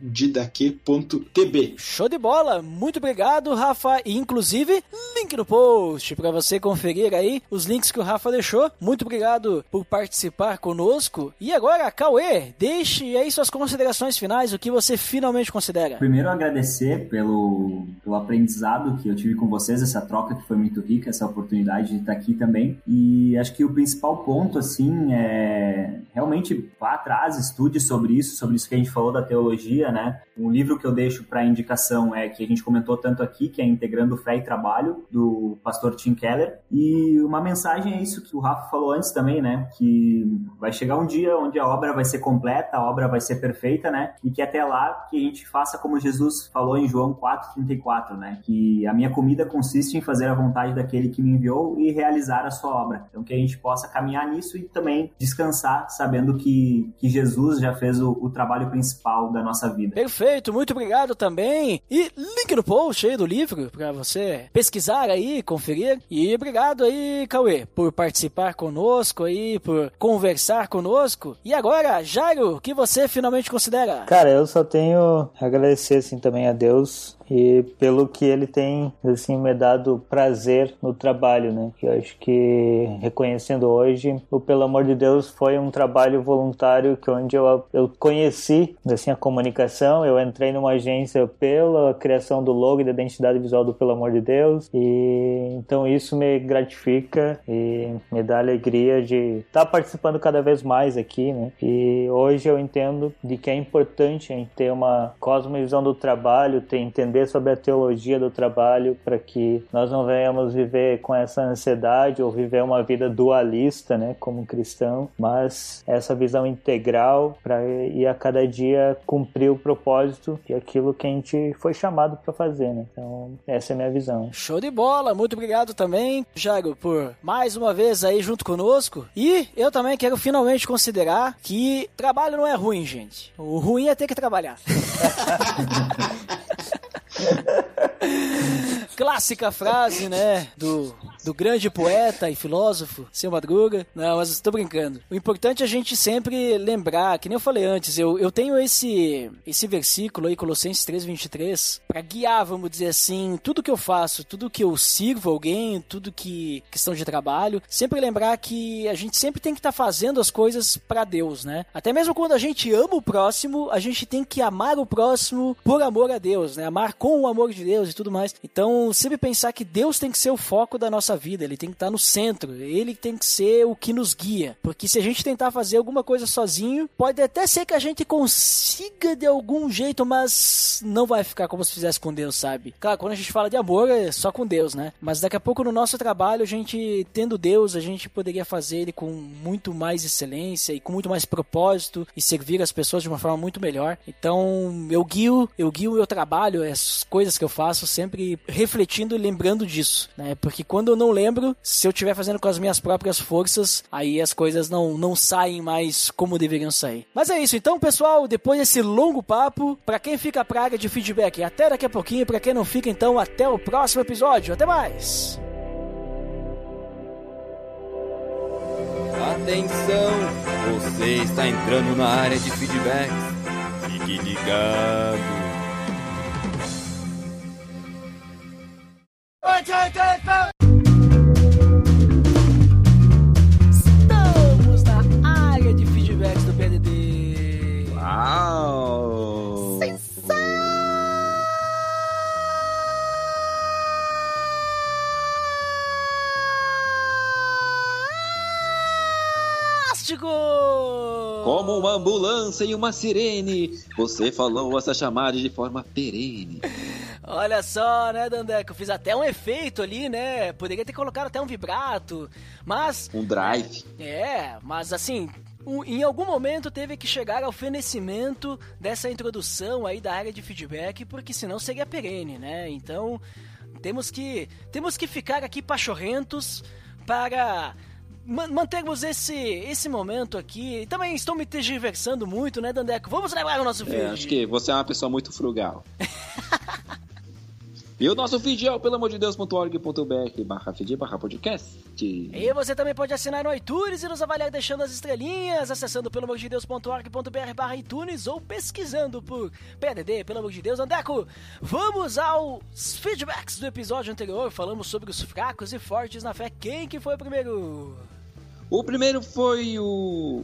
didaque.tb. Show de bola! Muito obrigado, Rafa. E, inclusive, link no post para você conferir aí os links que o Rafa deixou. Muito obrigado por participar conosco. E agora, Cauê, deixe aí suas considerações finais, o que você finalmente considera. Primeiro, agradecer pelo, pelo aprendizado que eu tive com vocês, essa troca que foi muito rica, essa oportunidade de estar aqui também. E acho que o principal ponto, assim, é realmente vá atrás, estude sobre isso, sobre sobre isso que a gente falou da teologia, né? Um livro que eu deixo para indicação é que a gente comentou tanto aqui, que é Integrando Fé e Trabalho, do pastor Tim Keller. E uma mensagem é isso que o Rafa falou antes também, né? Que vai chegar um dia onde a obra vai ser completa, a obra vai ser perfeita, né? E que até lá que a gente faça como Jesus falou em João 4:34, né? Que a minha comida consiste em fazer a vontade daquele que me enviou e realizar a sua obra. Então que a gente possa caminhar nisso e também descansar sabendo que, que Jesus já fez o, o trabalho principal da nossa vida. Perfeito, muito obrigado também. E link no post aí do livro para você pesquisar aí, conferir. E obrigado aí, Cauê, por participar conosco aí, por conversar conosco. E agora, Jairo, o que você finalmente considera? Cara, eu só tenho a agradecer assim também a Deus e pelo que ele tem assim me dado prazer no trabalho, né? Que eu acho que reconhecendo hoje, o pelo amor de Deus foi um trabalho voluntário que onde eu, eu conheci assim a comunicação, eu entrei numa agência pela criação do logo e da identidade visual do pelo amor de Deus e então isso me gratifica e me dá alegria de estar tá participando cada vez mais aqui, né? E hoje eu entendo de que é importante gente ter uma cosmovisão do trabalho, ter entender aprender sobre a teologia do trabalho para que nós não venhamos viver com essa ansiedade ou viver uma vida dualista, né, como cristão, mas essa visão integral para ir a cada dia cumprir o propósito e aquilo que a gente foi chamado para fazer, né? Então, essa é a minha visão. Show de bola, muito obrigado também, Jago, por mais uma vez aí junto conosco. E eu também quero finalmente considerar que trabalho não é ruim, gente. O ruim é ter que trabalhar. [laughs] [laughs] Clássica frase, né? Do do grande poeta e filósofo, seu Madruga. Não, mas estou brincando. O importante é a gente sempre lembrar, que nem eu falei antes, eu, eu tenho esse esse versículo aí, Colossenses 3:23, para guiar, vamos dizer assim, tudo que eu faço, tudo que eu sirvo alguém, tudo que questão de trabalho, sempre lembrar que a gente sempre tem que estar tá fazendo as coisas para Deus, né? Até mesmo quando a gente ama o próximo, a gente tem que amar o próximo por amor a Deus, né? Amar com o amor de Deus e tudo mais. Então, sempre pensar que Deus tem que ser o foco da nossa vida, ele tem que estar no centro, ele tem que ser o que nos guia. Porque se a gente tentar fazer alguma coisa sozinho, pode até ser que a gente consiga de algum jeito, mas não vai ficar como se fizesse com Deus, sabe? Claro, quando a gente fala de amor, é só com Deus, né? Mas daqui a pouco no nosso trabalho, a gente tendo Deus, a gente poderia fazer ele com muito mais excelência e com muito mais propósito e servir as pessoas de uma forma muito melhor. Então, eu guio, eu guio o meu trabalho, as coisas que eu faço sempre refletindo e lembrando disso, né? Porque quando eu não lembro. Se eu estiver fazendo com as minhas próprias forças, aí as coisas não, não saem mais como deveriam sair. Mas é isso, então, pessoal, depois desse longo papo, para quem fica praga de feedback, até daqui a pouquinho, para quem não fica, então, até o próximo episódio. Até mais! Atenção! Você está entrando na área de feedbacks. Fique ligado! Estamos na área de feedbacks do PDD. Uau! Fantástico! Como uma ambulância e uma sirene, você falou essa chamada de forma perene. [laughs] Olha só, né, Dandeco? Fiz até um efeito ali, né? Poderia ter colocado até um vibrato, mas. Um drive. É, mas assim, em algum momento teve que chegar ao fenecimento dessa introdução aí da área de feedback, porque senão seria perene, né? Então, temos que temos que ficar aqui pachorrentos para ma- mantermos esse esse momento aqui. E também estou me tergiversando muito, né, Dandeco? Vamos lembrar o nosso vídeo. É, acho que você é uma pessoa muito frugal. [laughs] e o nosso feed é o pelo amor de Deus.org.br barra feed barra podcast. E você também pode assinar no iTunes e nos avaliar deixando as estrelinhas, acessando pelo amor de Deus.org.br barra iTunes ou pesquisando por PDD, pelo amor de Deus. Andeco, vamos aos feedbacks do episódio anterior. Falamos sobre os fracos e fortes na fé. Quem que foi o primeiro? O primeiro foi o.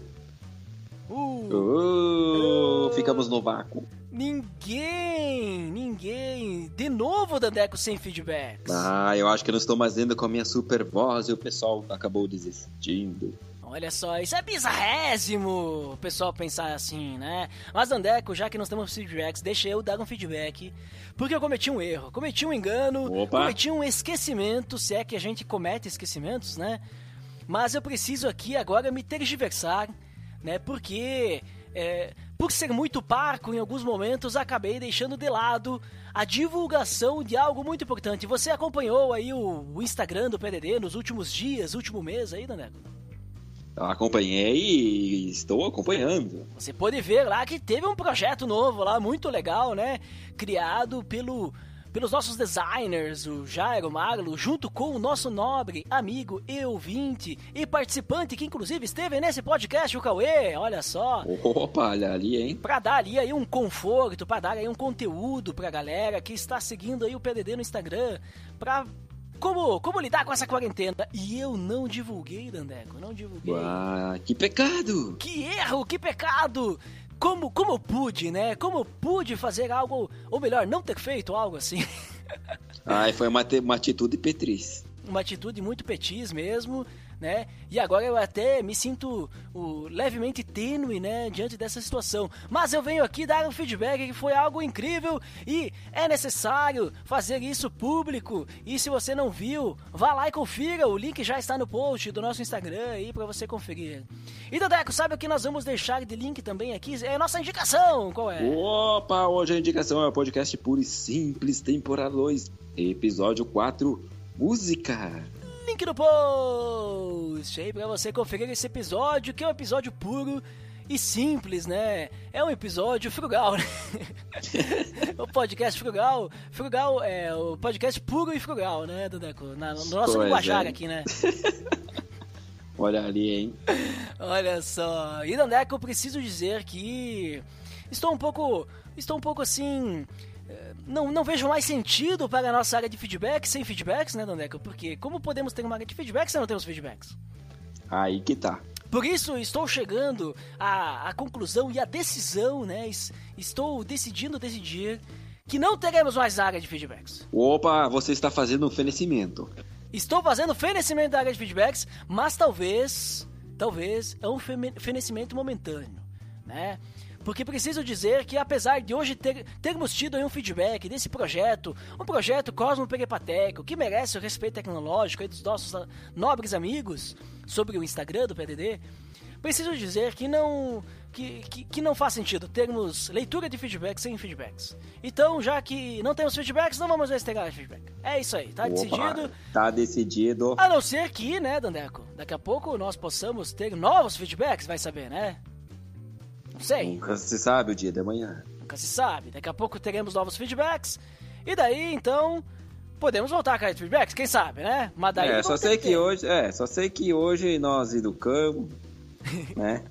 Uh, Oh, ficamos no vácuo. Ninguém, ninguém. De novo, Dandeco, sem feedbacks. Ah, eu acho que eu não estou mais lendo com a minha super voz e o pessoal acabou desistindo. Olha só, isso é bizarrésimo o pessoal pensar assim, né? Mas Andeco, já que nós temos feedbacks, deixa eu dar um feedback. Porque eu cometi um erro, cometi um engano, Opa. cometi um esquecimento, se é que a gente comete esquecimentos, né? Mas eu preciso aqui agora me tergiversar, né? Porque, é, por ser muito parco em alguns momentos, acabei deixando de lado a divulgação de algo muito importante. Você acompanhou aí o, o Instagram do PDD nos últimos dias, último mês aí, Dandeco? Eu acompanhei e estou acompanhando. Você pode ver lá que teve um projeto novo lá, muito legal, né? Criado pelo, pelos nossos designers, o Jairo Maglo, junto com o nosso nobre amigo e ouvinte e participante, que inclusive esteve nesse podcast, o Cauê, olha só. Opa, olha ali, hein? Pra dar ali aí um conforto, pra dar aí um conteúdo pra galera que está seguindo aí o PDD no Instagram, pra... Como, como lidar com essa quarentena? E eu não divulguei, Dandeco, não divulguei. Ah, que pecado! Que erro, que pecado! Como, como eu pude, né? Como eu pude fazer algo, ou melhor, não ter feito algo assim. [laughs] Ai, foi uma, uma atitude petriz. Uma atitude muito petis mesmo, né? E agora eu até me sinto o, levemente tênue, né? Diante dessa situação. Mas eu venho aqui dar um feedback que foi algo incrível e é necessário fazer isso público. E se você não viu, vá lá e confira. O link já está no post do nosso Instagram aí pra você conferir. E Dadeco, sabe o que nós vamos deixar de link também aqui? É a nossa indicação, qual é? Opa, hoje a indicação é o podcast puro e simples, temporada 2, episódio 4, música. Link no post aí pra você conferir esse episódio, que é um episódio puro e simples, né? É um episódio frugal, né? [laughs] o podcast frugal, frugal é o podcast puro e frugal, né, Dandeco? Na, no nosso Pois linguajar é. aqui, né? [laughs] Olha ali, hein? Olha só. E Dandeco, eu preciso dizer que estou um pouco, estou um pouco assim, não, não vejo mais sentido para a nossa área de feedback sem feedbacks, né, Dandeco? Porque como podemos ter uma área de feedback se não temos feedbacks? Aí que tá. Por isso, estou chegando à, à conclusão e à decisão, né? Es- Estou decidindo decidir que não teremos mais área de feedbacks. Opa, você está fazendo um fenecimento. Estou fazendo fenecimento da área de feedbacks, mas talvez, talvez é um fenecimento momentâneo, né? Porque preciso dizer que apesar de hoje ter- termos tido um feedback desse projeto, um projeto Cosmo Peripateco, que merece o respeito tecnológico dos nossos nobres amigos sobre o Instagram do PDD, preciso dizer que não que, que, que não faz sentido termos leitura de feedbacks sem feedbacks. Então, já que não temos feedbacks, não vamos mais ter feedback. É isso aí, tá Opa, decidido. Tá decidido. A não ser que, né, Dandeco, daqui a pouco nós possamos ter novos feedbacks, vai saber, né? Sei, Nunca se sabe o dia de amanhã. nunca se sabe. Daqui a pouco teremos novos feedbacks. E daí, então, podemos voltar a cair de feedbacks, quem sabe, né? Mas daí é, só sei que hoje, é, só sei que hoje nós educamos, [laughs] né?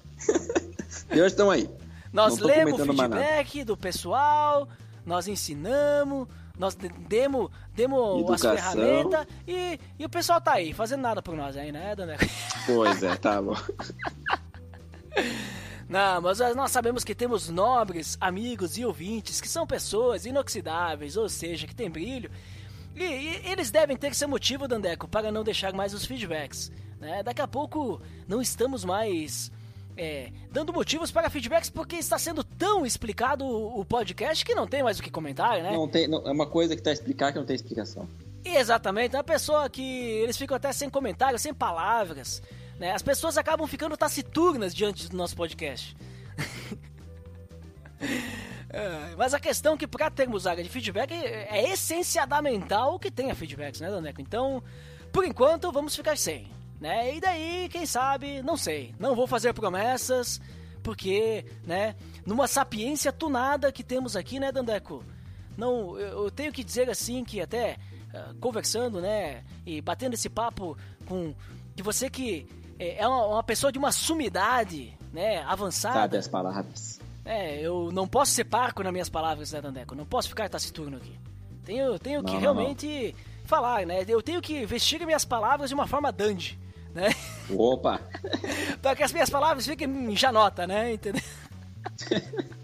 e hoje estão aí. Nós lemos o feedback do pessoal, nós ensinamos, nós de- demos, demos as ferramentas e, e o pessoal tá aí, fazendo nada por nós aí, né, Dandeco? Pois é, tá [laughs] bom. [laughs] Não, mas nós sabemos que temos nobres amigos e ouvintes que são pessoas inoxidáveis, ou seja, que têm brilho. E, e eles devem ter seu motivo, Dandeco, para não deixar mais os feedbacks. Né? Daqui a pouco não estamos mais é, dando motivos para feedbacks porque está sendo tão explicado o o podcast que não tem mais o que comentar, né? Não tem, não- é uma coisa que tá a explicar que não tem explicação. Exatamente, é uma pessoa que eles ficam até sem comentários, sem palavras, né? As pessoas acabam ficando taciturnas diante do nosso podcast. [laughs] É, Mas a questão é que para termos área de feedback é essencialmente que tenha feedbacks, né, Daneco? Então, por enquanto, vamos ficar sem, né? E daí, quem sabe, não sei. Não vou fazer promessas, porque, né, numa sapiência tunada que temos aqui, né, Dandeco? Não, eu eu tenho que dizer assim que até ah, conversando, né, e batendo esse papo com de você que é é uma, pessoa de uma sumidade, né, avançada. Sabe as palavras. É, eu não posso ser parco nas minhas palavras, né, Dandeco? Não posso ficar taciturno aqui. Tenho, tenho Não, que não, realmente falar, né? Eu tenho que vestir minhas palavras de uma forma dandy, né? [laughs] Opa! Para que as minhas palavras fiquem em janota, né? Entendeu? [laughs]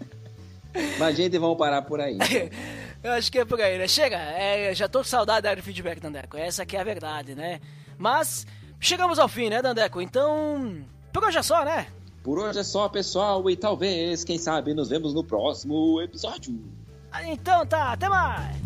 Mas, gente, vamos parar por aí. [laughs] Eu acho que é por aí, né? Chega, é, já tô com saudade da área de feedback, Dandeco. Essa aqui é a verdade, né? Mas chegamos ao fim, né, Dandeco? Então, por hoje é só, né? Por hoje é só, pessoal, e talvez, quem sabe, nos vemos no próximo episódio. Então tá, até mais!